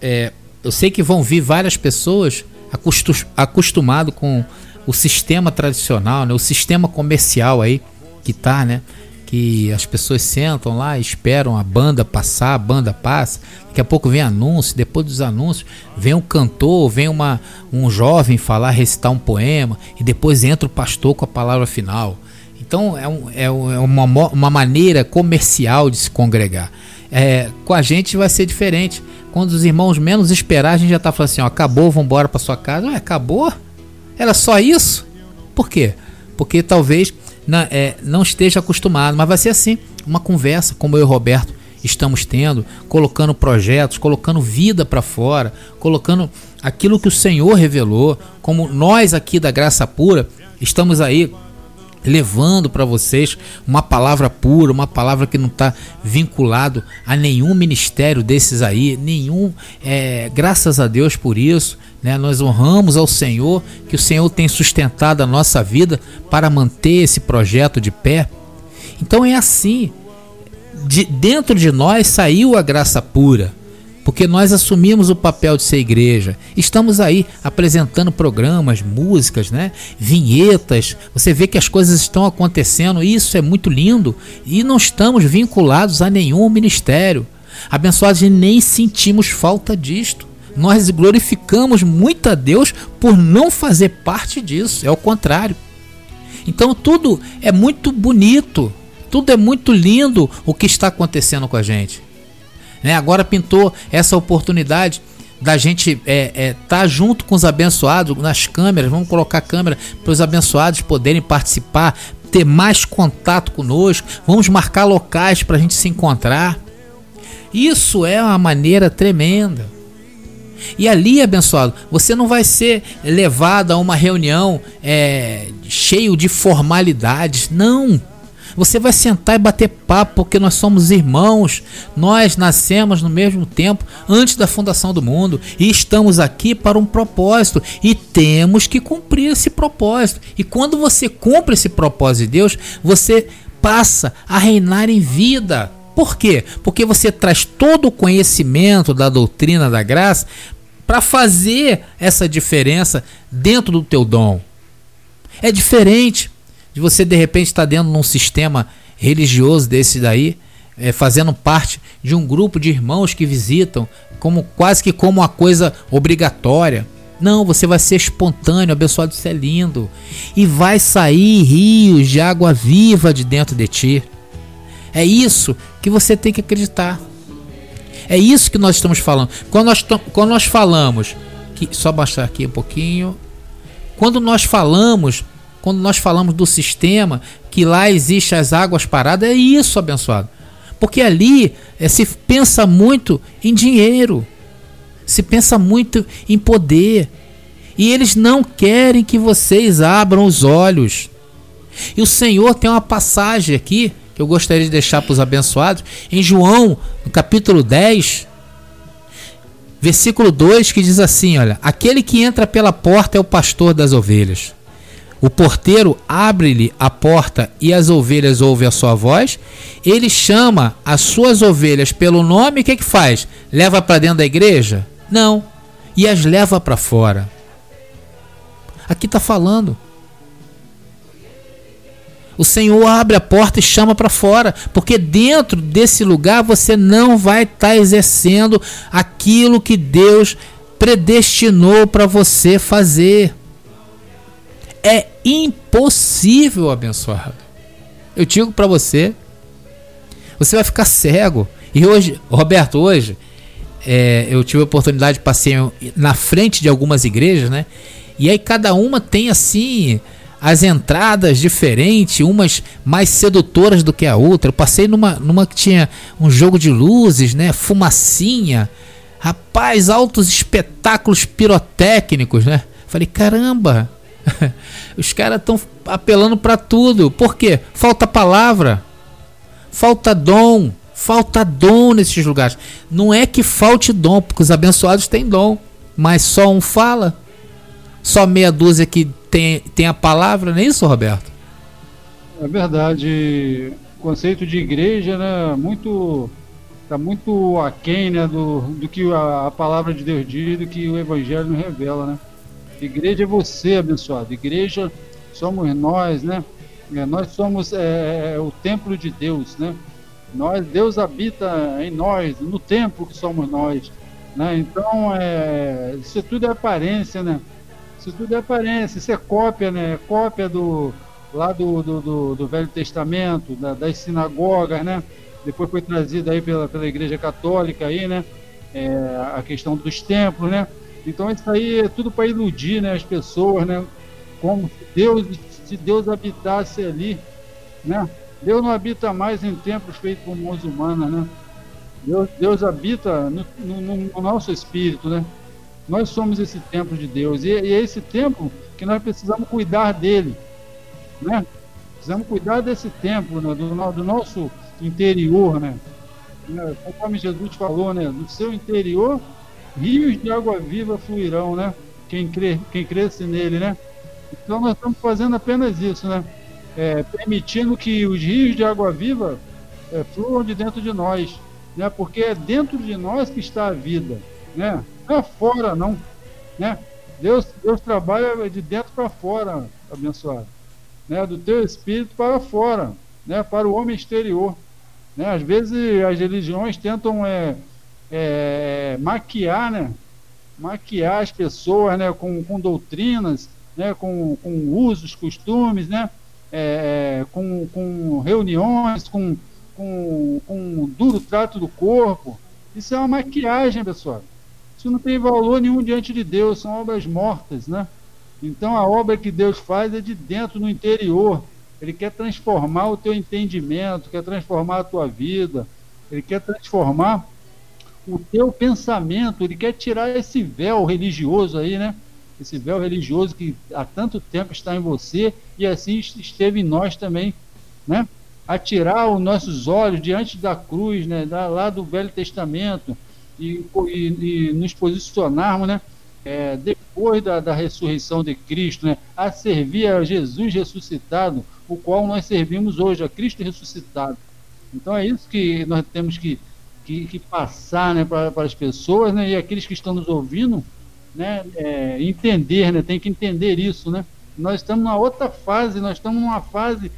é, eu sei que vão vir várias pessoas acostumado com o sistema tradicional, né? O sistema comercial aí que tá, né? que as pessoas sentam lá, esperam a banda passar, a banda passa, daqui a pouco vem anúncio, depois dos anúncios vem um cantor, vem uma, um jovem falar, recitar um poema, e depois entra o pastor com a palavra final. Então é, um, é uma, uma maneira comercial de se congregar. É, com a gente vai ser diferente. Quando os irmãos menos esperar, a gente já está falando assim: ó, acabou, vamos embora para sua casa. Ué, acabou? Era só isso? Por quê? Porque talvez na, é, não esteja acostumado, mas vai ser assim, uma conversa como eu e o Roberto estamos tendo, colocando projetos, colocando vida para fora, colocando aquilo que o Senhor revelou, como nós aqui da Graça Pura estamos aí levando para vocês uma palavra pura, uma palavra que não está vinculado a nenhum ministério desses aí, nenhum. É, graças a Deus por isso, né? Nós honramos ao Senhor que o Senhor tem sustentado a nossa vida para manter esse projeto de pé. Então é assim. De, dentro de nós saiu a graça pura porque nós assumimos o papel de ser igreja. Estamos aí apresentando programas, músicas, né? vinhetas. Você vê que as coisas estão acontecendo, isso é muito lindo e não estamos vinculados a nenhum ministério. Abençoados e nem sentimos falta disto. Nós glorificamos muito a Deus por não fazer parte disso, é o contrário. Então tudo é muito bonito, tudo é muito lindo o que está acontecendo com a gente. Né? Agora pintou essa oportunidade da gente é, é, tá junto com os abençoados nas câmeras. Vamos colocar câmera para os abençoados poderem participar, ter mais contato conosco. Vamos marcar locais para a gente se encontrar. Isso é uma maneira tremenda. E ali, abençoado, você não vai ser levado a uma reunião é, cheio de formalidades. Não. Você vai sentar e bater papo porque nós somos irmãos. Nós nascemos no mesmo tempo antes da fundação do mundo e estamos aqui para um propósito e temos que cumprir esse propósito. E quando você cumpre esse propósito de Deus, você passa a reinar em vida. Por quê? Porque você traz todo o conhecimento da doutrina da graça para fazer essa diferença dentro do teu dom. É diferente de você de repente estar tá dentro de um sistema religioso desse daí, é, fazendo parte de um grupo de irmãos que visitam, como quase que como uma coisa obrigatória. Não, você vai ser espontâneo, abençoado, isso é lindo. E vai sair rios de água viva de dentro de ti. É isso que você tem que acreditar. É isso que nós estamos falando. Quando nós, quando nós falamos, que, só baixar aqui um pouquinho. Quando nós falamos, quando nós falamos do sistema, que lá existe as águas paradas, é isso, abençoado. Porque ali é, se pensa muito em dinheiro, se pensa muito em poder. E eles não querem que vocês abram os olhos. E o Senhor tem uma passagem aqui que eu gostaria de deixar para os abençoados, em João, no capítulo 10, versículo 2, que diz assim: Olha, aquele que entra pela porta é o pastor das ovelhas. O porteiro abre-lhe a porta e as ovelhas ouvem a sua voz. Ele chama as suas ovelhas pelo nome. O que, é que faz? Leva para dentro da igreja? Não. E as leva para fora. Aqui está falando. O Senhor abre a porta e chama para fora, porque dentro desse lugar você não vai estar tá exercendo aquilo que Deus predestinou para você fazer. É impossível abençoar. Eu digo para você, você vai ficar cego. E hoje, Roberto, hoje é, eu tive a oportunidade de passear na frente de algumas igrejas, né? E aí cada uma tem assim as entradas diferentes, umas mais sedutoras do que a outra. Eu passei numa, numa que tinha um jogo de luzes, né? Fumacinha. Rapaz, altos espetáculos pirotécnicos, né? Falei, caramba, (laughs) os caras estão apelando para tudo. Por quê? Falta palavra, falta dom, falta dom nesses lugares. Não é que falte dom, porque os abençoados têm dom, mas só um fala. Só meia dúzia que tem, tem a palavra, não é isso, Roberto? É verdade. O conceito de igreja, né, muito está muito aquém né, do, do que a, a, palavra de Deus diz, do que o Evangelho revela, né? Igreja é você, abençoado. Igreja somos nós, né? É, nós somos é, é, é, o templo de Deus, né? Nós, Deus habita em nós, no templo que somos nós, né? Então, é, isso tudo é aparência, né? Isso tudo é aparência, isso é cópia, né? Cópia do lá do, do, do, do Velho Testamento, da, das sinagogas, né? Depois foi trazido aí pela, pela Igreja Católica aí, né? É, a questão dos templos, né? Então isso aí é tudo para iludir, né? As pessoas, né? Como se Deus, se Deus habitasse ali, né? Deus não habita mais em templos feitos por mãos humanas, né? Deus, Deus habita no, no, no nosso espírito, né? Nós somos esse templo de Deus e, e é esse templo que nós precisamos cuidar dele, né? Precisamos cuidar desse templo, né? do, do nosso interior, né? né? Conforme Jesus falou, né? Do seu interior, rios de água viva fluirão, né? Quem crê, quem cresce nele, né? Então nós estamos fazendo apenas isso, né? É, permitindo que os rios de água viva é, fluam de dentro de nós, né? Porque é dentro de nós que está a vida, né? Não é fora, não. Né? Deus, Deus trabalha de dentro para fora, abençoado. Né? Do teu espírito para fora, né? para o homem exterior. Né? Às vezes as religiões tentam é, é, maquiar, né? maquiar as pessoas né? com, com doutrinas, né? com, com usos, costumes, né? É, é com, com reuniões, com, com, com um duro trato do corpo. Isso é uma maquiagem, pessoal. Isso não tem valor nenhum diante de Deus, são obras mortas, né? Então a obra que Deus faz é de dentro no interior. Ele quer transformar o teu entendimento, quer transformar a tua vida, ele quer transformar o teu pensamento, ele quer tirar esse véu religioso aí, né? Esse véu religioso que há tanto tempo está em você e assim esteve em nós também, né? A tirar os nossos olhos diante da cruz, né? Da, lá do Velho Testamento, e, e, e nos posicionarmos, né? É, depois da, da, ressurreição de Cristo, né, a servir a Jesus ressuscitado, o qual nós servimos hoje, a Cristo ressuscitado. Então é isso que nós temos que, que, que passar né, para, as pessoas né, e aqueles que estão nos ouvindo né, é, entender, né, tem que entender isso. Né? Nós estamos numa outra fase, nós estamos numa fase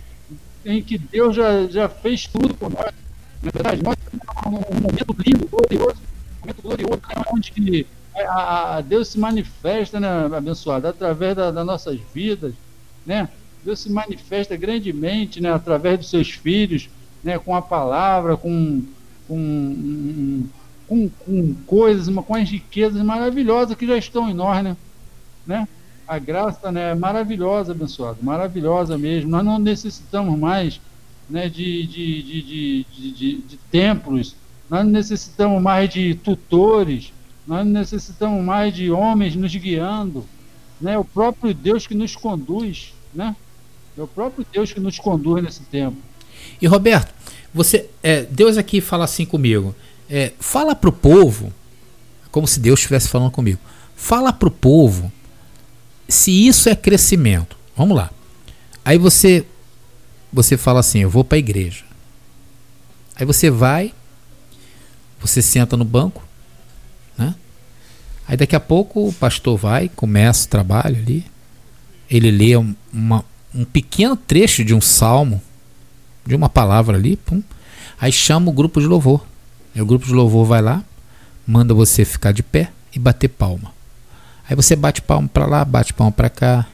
em que Deus já, já fez tudo por nós. Na verdade, nós estamos num momento lindo, glorioso, momento glorioso, né, onde a, a, Deus se manifesta, né, abençoado, através das da nossas vidas, né? Deus se manifesta grandemente, né, através dos seus filhos, né, com a palavra, com, com com, com coisas, com as riquezas maravilhosas que já estão em nós, né? né? A graça né, é maravilhosa, abençoado, maravilhosa mesmo. Nós não necessitamos mais né, de, de, de, de, de, de templos, nós não necessitamos mais de tutores, nós não necessitamos mais de homens nos guiando. Né? O próprio Deus que nos conduz, né? É o próprio Deus que nos conduz nesse tempo. E Roberto, você, é, Deus aqui fala assim comigo. É, fala para o povo, como se Deus estivesse falando comigo. Fala para o povo se isso é crescimento. Vamos lá. Aí você você fala assim, eu vou para a igreja. Aí você vai, você senta no banco, né? Aí daqui a pouco o pastor vai, começa o trabalho ali. Ele lê uma, um pequeno trecho de um salmo, de uma palavra ali, pum. Aí chama o grupo de louvor. Aí o grupo de louvor vai lá, manda você ficar de pé e bater palma. Aí você bate palma para lá, bate palma para cá.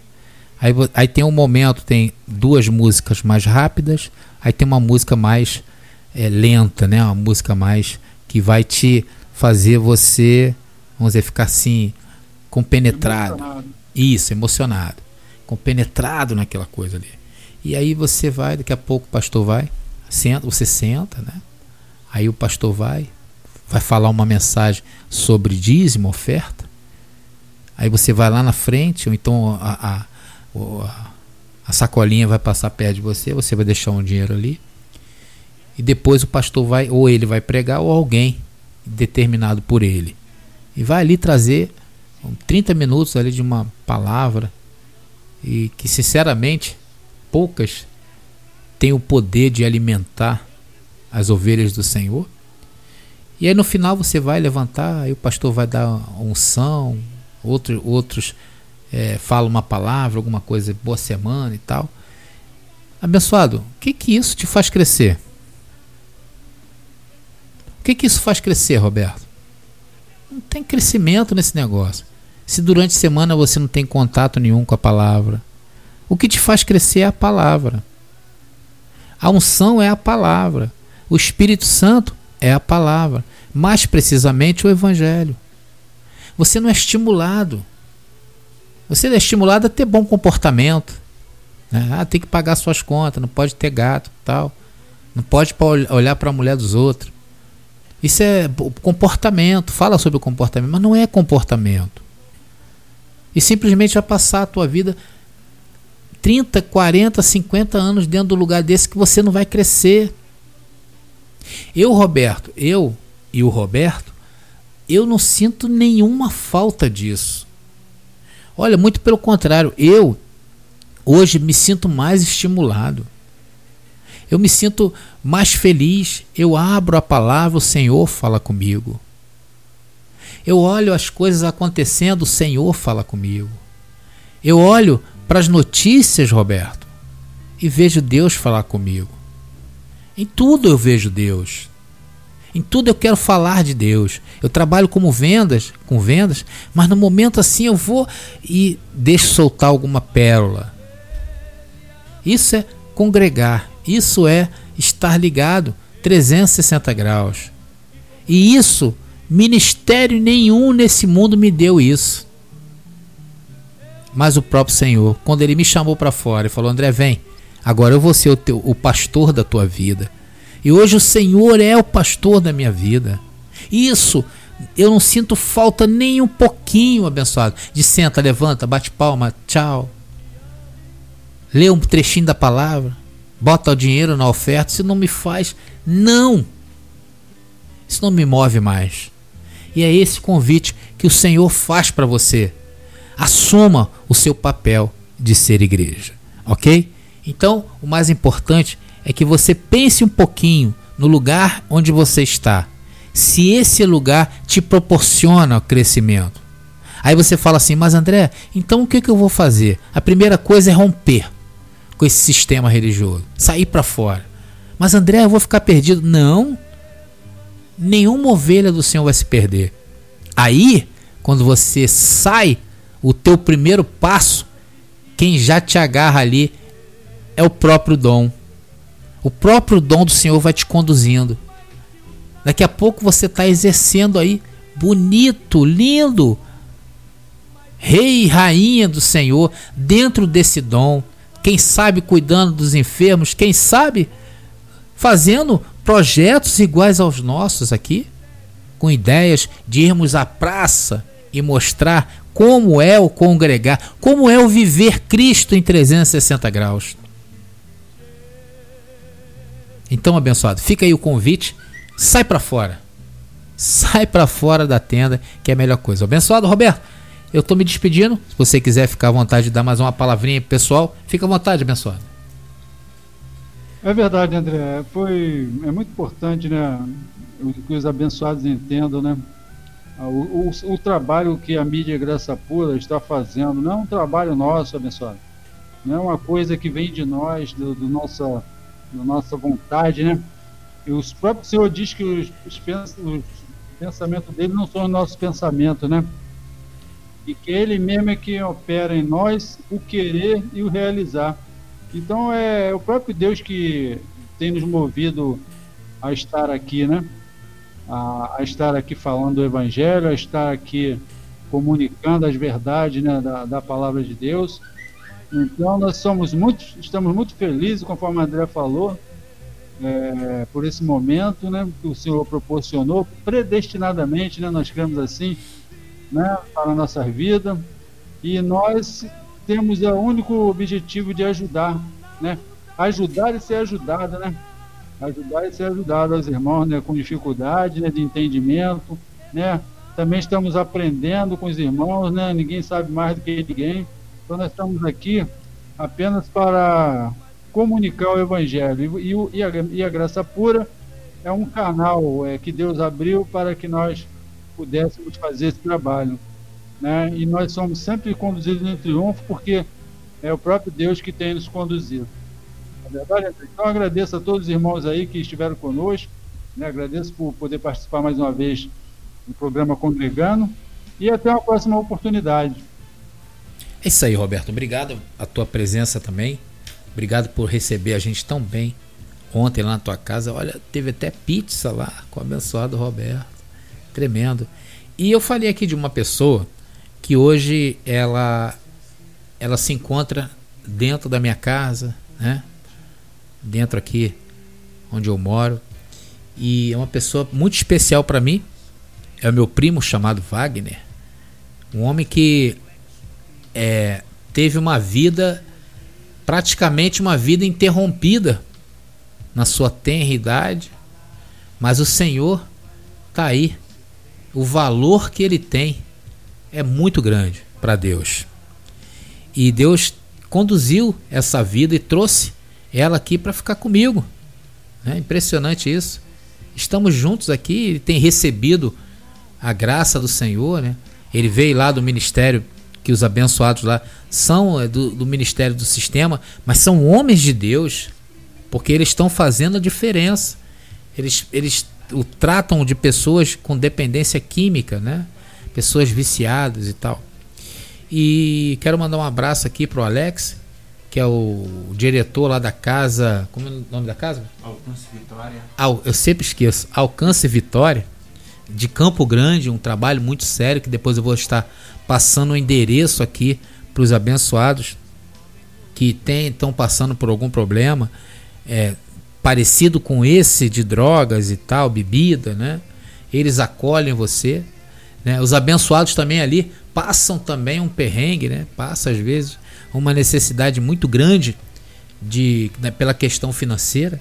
Aí, aí tem um momento, tem duas músicas mais rápidas, aí tem uma música mais é, lenta, né? Uma música mais que vai te fazer você, vamos dizer, ficar assim, compenetrado. Emocionado. Isso, emocionado. Compenetrado naquela coisa ali. E aí você vai, daqui a pouco o pastor vai, senta, você senta, né? Aí o pastor vai, vai falar uma mensagem sobre dízimo, oferta. Aí você vai lá na frente, ou então a, a, a, a sacolinha vai passar perto de você, você vai deixar um dinheiro ali. E depois o pastor vai, ou ele vai pregar, ou alguém determinado por ele. E vai ali trazer 30 minutos ali de uma palavra. E que sinceramente poucas têm o poder de alimentar as ovelhas do Senhor. E aí no final você vai levantar, aí o pastor vai dar unção, outro, outros é, falam uma palavra, alguma coisa, boa semana e tal. Abençoado, o que que isso te faz crescer? O que que isso faz crescer, Roberto? Não tem crescimento nesse negócio. Se durante a semana você não tem contato nenhum com a palavra, o que te faz crescer é a palavra. A unção é a palavra. O Espírito Santo é a palavra. Mais precisamente o Evangelho. Você não é estimulado. Você é estimulado a ter bom comportamento. Né? Ah, tem que pagar suas contas, não pode ter gato tal. Não pode olhar para a mulher dos outros. Isso é comportamento, fala sobre o comportamento, mas não é comportamento. E simplesmente vai passar a tua vida 30, 40, 50 anos dentro do lugar desse que você não vai crescer. Eu, Roberto, eu e o Roberto, eu não sinto nenhuma falta disso. Olha, muito pelo contrário, eu hoje me sinto mais estimulado. Eu me sinto mais feliz. Eu abro a palavra, o Senhor fala comigo. Eu olho as coisas acontecendo, o Senhor fala comigo. Eu olho para as notícias, Roberto, e vejo Deus falar comigo. Em tudo eu vejo Deus. Em tudo eu quero falar de Deus. Eu trabalho como vendas, com vendas, mas no momento assim eu vou e deixo soltar alguma pérola. Isso é congregar, isso é estar ligado 360 graus. E isso, ministério nenhum nesse mundo me deu isso. Mas o próprio Senhor, quando ele me chamou para fora e falou: André, vem, agora eu vou ser o, teu, o pastor da tua vida. E hoje o Senhor é o pastor da minha vida. Isso eu não sinto falta nem um pouquinho, abençoado. De senta, levanta, bate palma, tchau. Lê um trechinho da palavra, bota o dinheiro na oferta. Isso não me faz, não. Isso não me move mais. E é esse convite que o Senhor faz para você. Assuma o seu papel de ser igreja, ok? Então, o mais importante é que você pense um pouquinho no lugar onde você está. Se esse lugar te proporciona crescimento. Aí você fala assim, mas André, então o que, que eu vou fazer? A primeira coisa é romper com esse sistema religioso, sair para fora. Mas André, eu vou ficar perdido? Não. Nenhuma ovelha do Senhor vai se perder. Aí, quando você sai, o teu primeiro passo, quem já te agarra ali é o próprio dom o próprio dom do Senhor vai te conduzindo. Daqui a pouco você está exercendo aí, bonito, lindo, rei e rainha do Senhor, dentro desse dom. Quem sabe cuidando dos enfermos, quem sabe fazendo projetos iguais aos nossos aqui, com ideias de irmos à praça e mostrar como é o congregar, como é o viver Cristo em 360 graus. Então, abençoado, fica aí o convite, sai para fora. Sai para fora da tenda, que é a melhor coisa. Abençoado, Roberto. Eu tô me despedindo. Se você quiser ficar à vontade de dar mais uma palavrinha pessoal, fica à vontade, abençoado. É verdade, André. Foi é muito importante, né, que os abençoados entendam, né, o, o, o, trabalho que a mídia Graça Pura está fazendo não é um trabalho nosso, abençoado. Não é uma coisa que vem de nós, do, do nossa, da nossa vontade, né? E o próprio Senhor diz que os, os, os pensamentos dele não são os nossos pensamentos, né? E que ele mesmo é quem opera em nós o querer e o realizar. Então é o próprio Deus que tem nos movido a estar aqui, né? A, a, estar aqui falando do Evangelho, a estar aqui comunicando as verdades né, da, da palavra de Deus. Então nós somos muito, estamos muito felizes, conforme a André falou, é, por esse momento né, que o Senhor proporcionou, predestinadamente, né, nós cremos assim, né, para a nossa vida. E nós temos o único objetivo de ajudar, né? Ajudar e ser ajudado, né? Ajudar e ser ajudado aos irmãos né, com dificuldade né, de entendimento, né? Também estamos aprendendo com os irmãos, né? Ninguém sabe mais do que ninguém. Então nós estamos aqui apenas para comunicar o Evangelho. E, e, a, e a, Graça Pura é um canal é, que Deus abriu para que nós pudéssemos fazer esse trabalho. Né? E nós somos sempre conduzidos em triunfo porque é o próprio Deus que tem nos conduzido verdade, Então agradeço a todos os irmãos aí que estiveram conosco, né? agradeço por poder participar mais uma vez do programa Congregando e até uma próxima oportunidade. É isso aí, Roberto. Obrigado a tua presença também. Obrigado por receber a gente tão bem ontem lá na tua casa. Olha, teve até pizza lá com o abençoado Roberto. Tremendo. E eu falei aqui de uma pessoa que hoje ela ela se encontra dentro da minha casa, né? Dentro aqui onde eu moro. E é uma pessoa muito especial para mim. É o meu primo chamado Wagner. Um homem que é, teve uma vida, praticamente uma vida interrompida na sua tenra idade. Mas o Senhor está aí. O valor que ele tem é muito grande para Deus. E Deus conduziu essa vida e trouxe ela aqui para ficar comigo. É impressionante isso. Estamos juntos aqui, ele tem recebido a graça do Senhor, né? Ele veio lá do ministério que os abençoados lá são é, do, do ministério do sistema, mas são homens de Deus, porque eles estão fazendo a diferença. Eles, eles o tratam de pessoas com dependência química, né? Pessoas viciadas e tal. E quero mandar um abraço aqui pro Alex, que é o diretor lá da casa. Como é o nome da casa? Alcance Vitória. Al, eu sempre esqueço. Alcance Vitória, de Campo Grande, um trabalho muito sério que depois eu vou estar passando o endereço aqui para os abençoados que estão passando por algum problema é, parecido com esse de drogas e tal, bebida, né? Eles acolhem você. Né? Os abençoados também ali passam também um perrengue, né? Passa às vezes uma necessidade muito grande de, né, pela questão financeira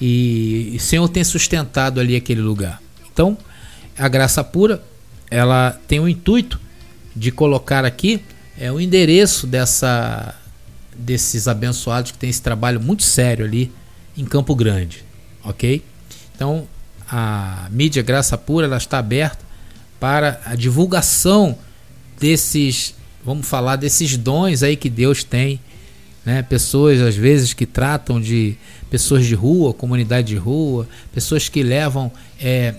e, e o Senhor tem sustentado ali aquele lugar. Então, a graça pura, ela tem o intuito de colocar aqui é o endereço dessa desses abençoados que tem esse trabalho muito sério ali em Campo Grande, ok? Então a mídia Graça Pura ela está aberta para a divulgação desses vamos falar desses dons aí que Deus tem, né? Pessoas às vezes que tratam de pessoas de rua, comunidade de rua, pessoas que levam é,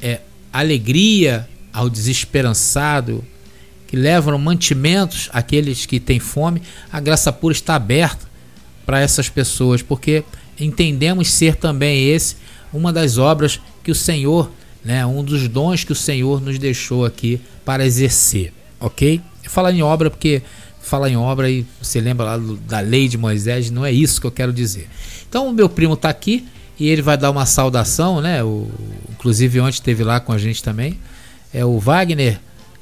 é, alegria ao desesperançado, que levam mantimentos àqueles que têm fome. A graça pura está aberta para essas pessoas, porque entendemos ser também esse uma das obras que o Senhor, né, um dos dons que o Senhor nos deixou aqui para exercer, ok? Falar em obra porque falar em obra e você lembra lá da lei de Moisés, não é isso que eu quero dizer. Então o meu primo está aqui e ele vai dar uma saudação, né? O, inclusive ontem esteve lá com a gente também. É o Wagner,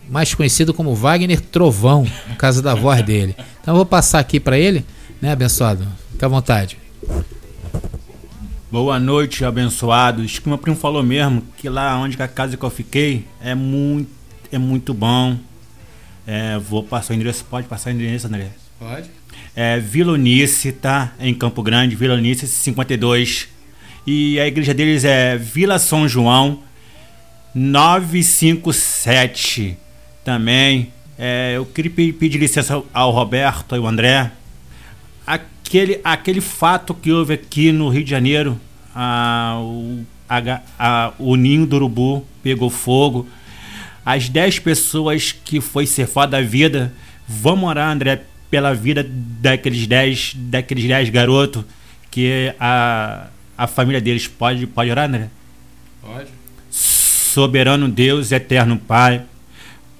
mais conhecido como Wagner Trovão, no caso da voz dele. Então eu vou passar aqui para ele, né, abençoado? Fica à vontade. Boa noite, abençoados. Que meu primo falou mesmo que lá onde a casa que eu fiquei é muito, é muito bom. É, vou passar o endereço, pode passar o endereço, André? Pode. É Vila Unice, tá? Em Campo Grande, Vila Unice 52. E a igreja deles é Vila São João 957. Também. É, eu queria pedir licença ao Roberto e ao André aquele, aquele fato que houve aqui no Rio de Janeiro, a, o, a, a, o ninho do urubu pegou fogo. As 10 pessoas que foi cefada a vida vão morar, André, pela vida daqueles 10 daqueles dez garotos que a, a família deles pode, pode orar, André? Pode. Soberano Deus, eterno Pai.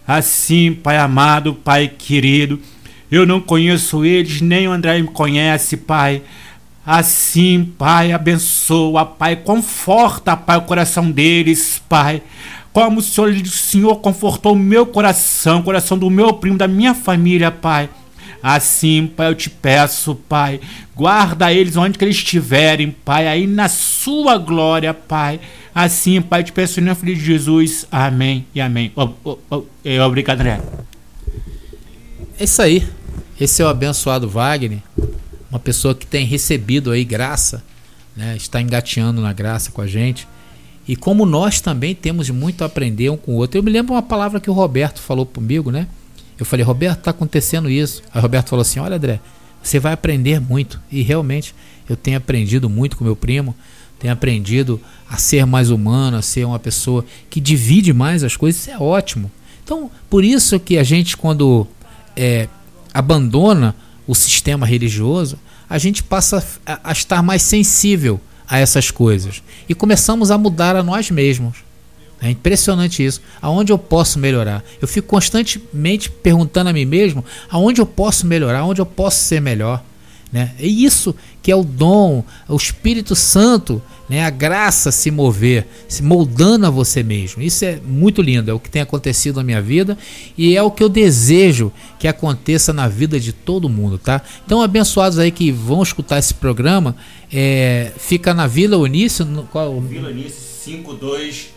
Assim, Pai amado, Pai querido, eu não conheço eles, nem o André me conhece, Pai. Assim, Pai, abençoa, Pai, conforta, Pai, o coração deles, Pai. Como o Senhor, o Senhor confortou o meu coração, o coração do meu primo, da minha família, Pai. Assim, Pai, eu te peço, Pai, guarda eles onde que eles estiverem, Pai, aí na sua glória, Pai. Assim, Pai, eu te peço em nome de Jesus. Amém e amém. Obrigado, André. É isso aí. Esse é o abençoado Wagner, uma pessoa que tem recebido aí graça, né? está engateando na graça com a gente. E como nós também temos muito a aprender um com o outro. Eu me lembro uma palavra que o Roberto falou comigo, né? Eu falei, Roberto, está acontecendo isso. Aí o Roberto falou assim: Olha, André, você vai aprender muito. E realmente eu tenho aprendido muito com meu primo, tenho aprendido a ser mais humano, a ser uma pessoa que divide mais as coisas. Isso é ótimo. Então, por isso que a gente, quando é, abandona o sistema religioso, a gente passa a, a estar mais sensível a essas coisas e começamos a mudar a nós mesmos. É impressionante isso. Aonde eu posso melhorar? Eu fico constantemente perguntando a mim mesmo aonde eu posso melhorar, aonde eu posso ser melhor. Né? É isso que é o dom, o Espírito Santo, né? a graça se mover, se moldando a você mesmo. Isso é muito lindo, é o que tem acontecido na minha vida e é o que eu desejo que aconteça na vida de todo mundo, tá? Então, abençoados aí que vão escutar esse programa, é, fica na Vila Unice, no, qual? Vila Unice 52.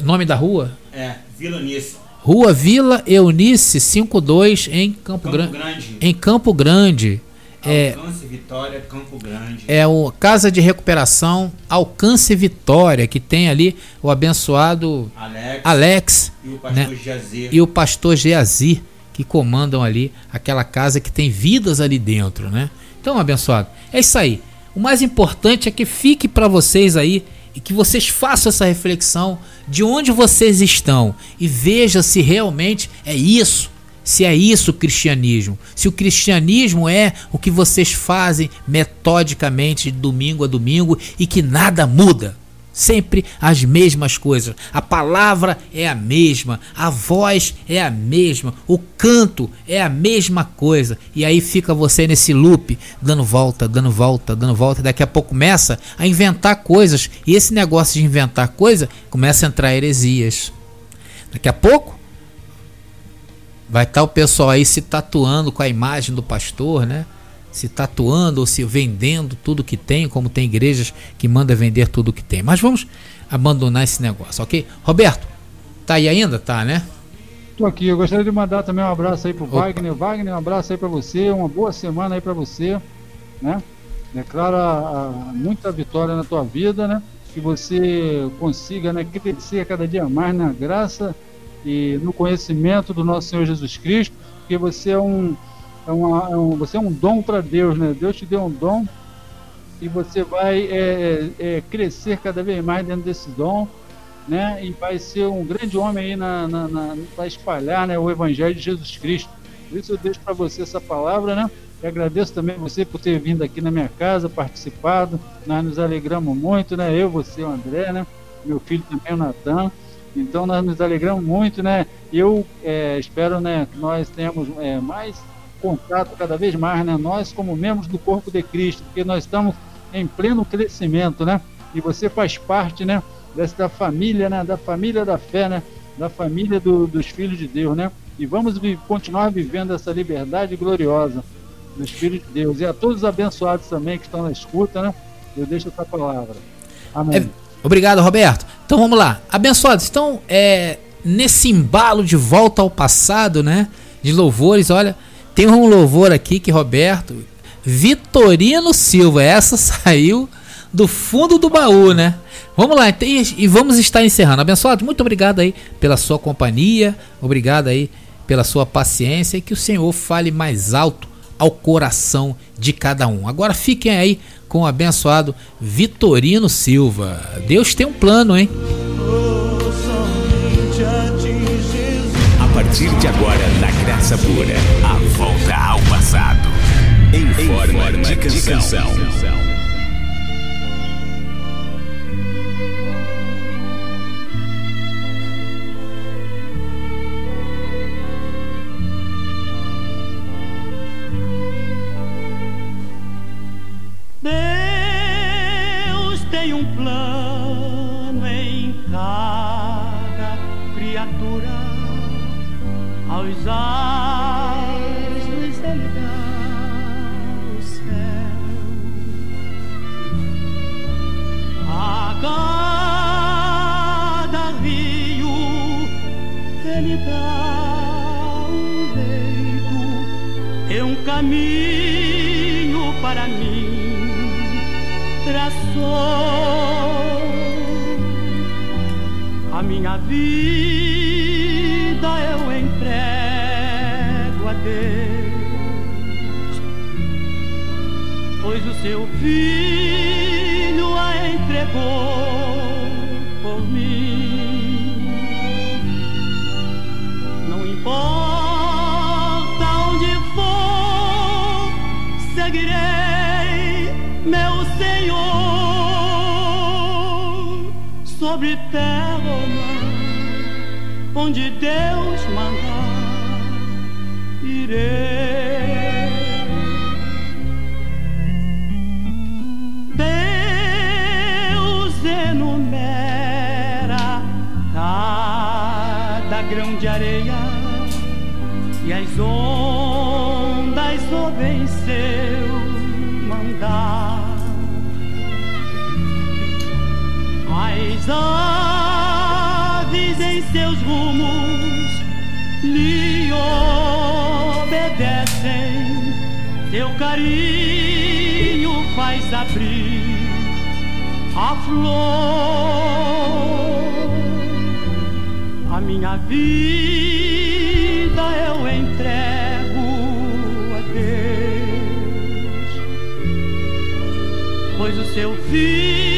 Nome da rua? É, Vila Unice. Rua Vila Eunice 52 em Campo, Campo Gran Grande. Em Campo Grande. É, Alcance Vitória, Campo Grande. é o Casa de Recuperação Alcance Vitória, que tem ali o abençoado Alex, Alex e o pastor né? Jazir. e o pastor Geazi, que comandam ali aquela casa que tem vidas ali dentro, né? Então, abençoado, é isso aí. O mais importante é que fique para vocês aí e que vocês façam essa reflexão de onde vocês estão e veja se realmente é isso se é isso o cristianismo, se o cristianismo é o que vocês fazem metodicamente de domingo a domingo e que nada muda. Sempre as mesmas coisas. A palavra é a mesma, a voz é a mesma, o canto é a mesma coisa. E aí fica você nesse loop, dando volta, dando volta, dando volta. E daqui a pouco começa a inventar coisas. E esse negócio de inventar coisa começa a entrar heresias. Daqui a pouco Vai estar o pessoal aí se tatuando com a imagem do pastor, né? Se tatuando ou se vendendo tudo que tem, como tem igrejas que manda vender tudo que tem. Mas vamos abandonar esse negócio, ok? Roberto, tá aí ainda? Tá, né? Tô aqui, eu gostaria de mandar também um abraço aí pro Wagner. Wagner, um abraço aí para você, uma boa semana aí para você, né? Declara a, muita vitória na tua vida, né? Que você consiga né, crescer cada dia mais na graça e no conhecimento do nosso Senhor Jesus Cristo, porque você é um, é, uma, é um você é um dom para Deus, né? Deus te deu um dom e você vai é, é, crescer cada vez mais dentro desse dom, né? E vai ser um grande homem aí na, na, na para espalhar, né, o Evangelho de Jesus Cristo. Por isso eu deixo para você essa palavra, né? E agradeço também você por ter vindo aqui na minha casa, participado. Nós nos alegramos muito, né? Eu, você, o André, né? meu filho também, o Natan. Então nós nos alegramos muito, né? Eu é, espero, né, que nós tenhamos é, mais contato cada vez mais, né? Nós como membros do corpo de Cristo, porque nós estamos em pleno crescimento, né? E você faz parte, né? Dessa família, né? Da família da fé, né? Da família do, dos filhos de Deus, né? E vamos vi continuar vivendo essa liberdade gloriosa dos filhos de Deus. E a todos os abençoados também que estão na escuta, né? Eu deixo essa palavra. Amém. É, obrigado, Roberto. Então vamos lá. Abençoados, então, é, nesse embalo de volta ao passado, né? De louvores, olha, tem um louvor aqui que Roberto. Vitorino Silva, essa (laughs) saiu do fundo do baú, né? Vamos lá, e vamos estar encerrando. Abençoado, muito obrigado aí pela sua companhia, obrigado aí pela sua paciência e que o Senhor fale mais alto ao coração de cada um. Agora fiquem aí com o abençoado Vitorino Silva. Deus tem um plano, hein? A partir de agora, na graça pura, a volta ao passado. Em forma, de canção. Deus Aos astros ele dá o céu. A cada rio ele dá um leito e um caminho onde Deus mandar, irei. Deus enumera cada grão de areia e as ondas ouvem carinho faz abrir a flor. A minha vida eu entrego a Deus, pois o seu filho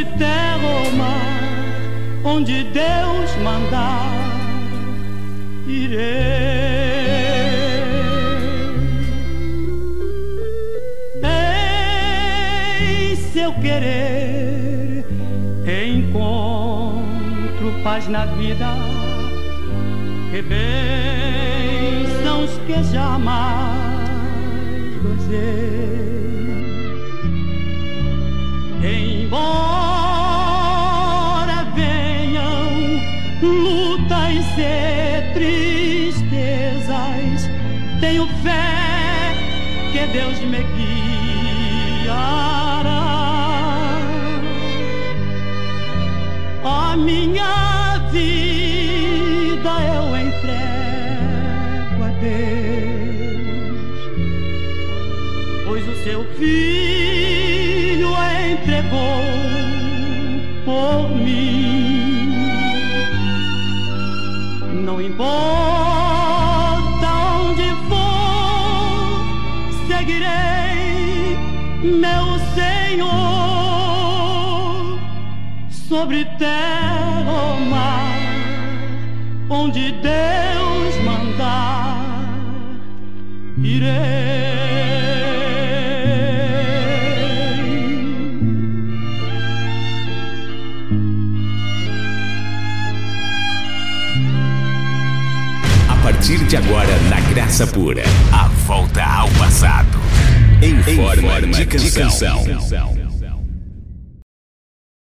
sobre terra ou mar, onde Deus mandar, irei. Em seu querer encontro paz na vida e bênçãos que jamais gozei. Fé que Deus me guiará. A minha vida sobre terra ou mar, onde Deus mandar, irei. A partir de agora, na Graça Pura, a volta ao passado. Em forma, de canção.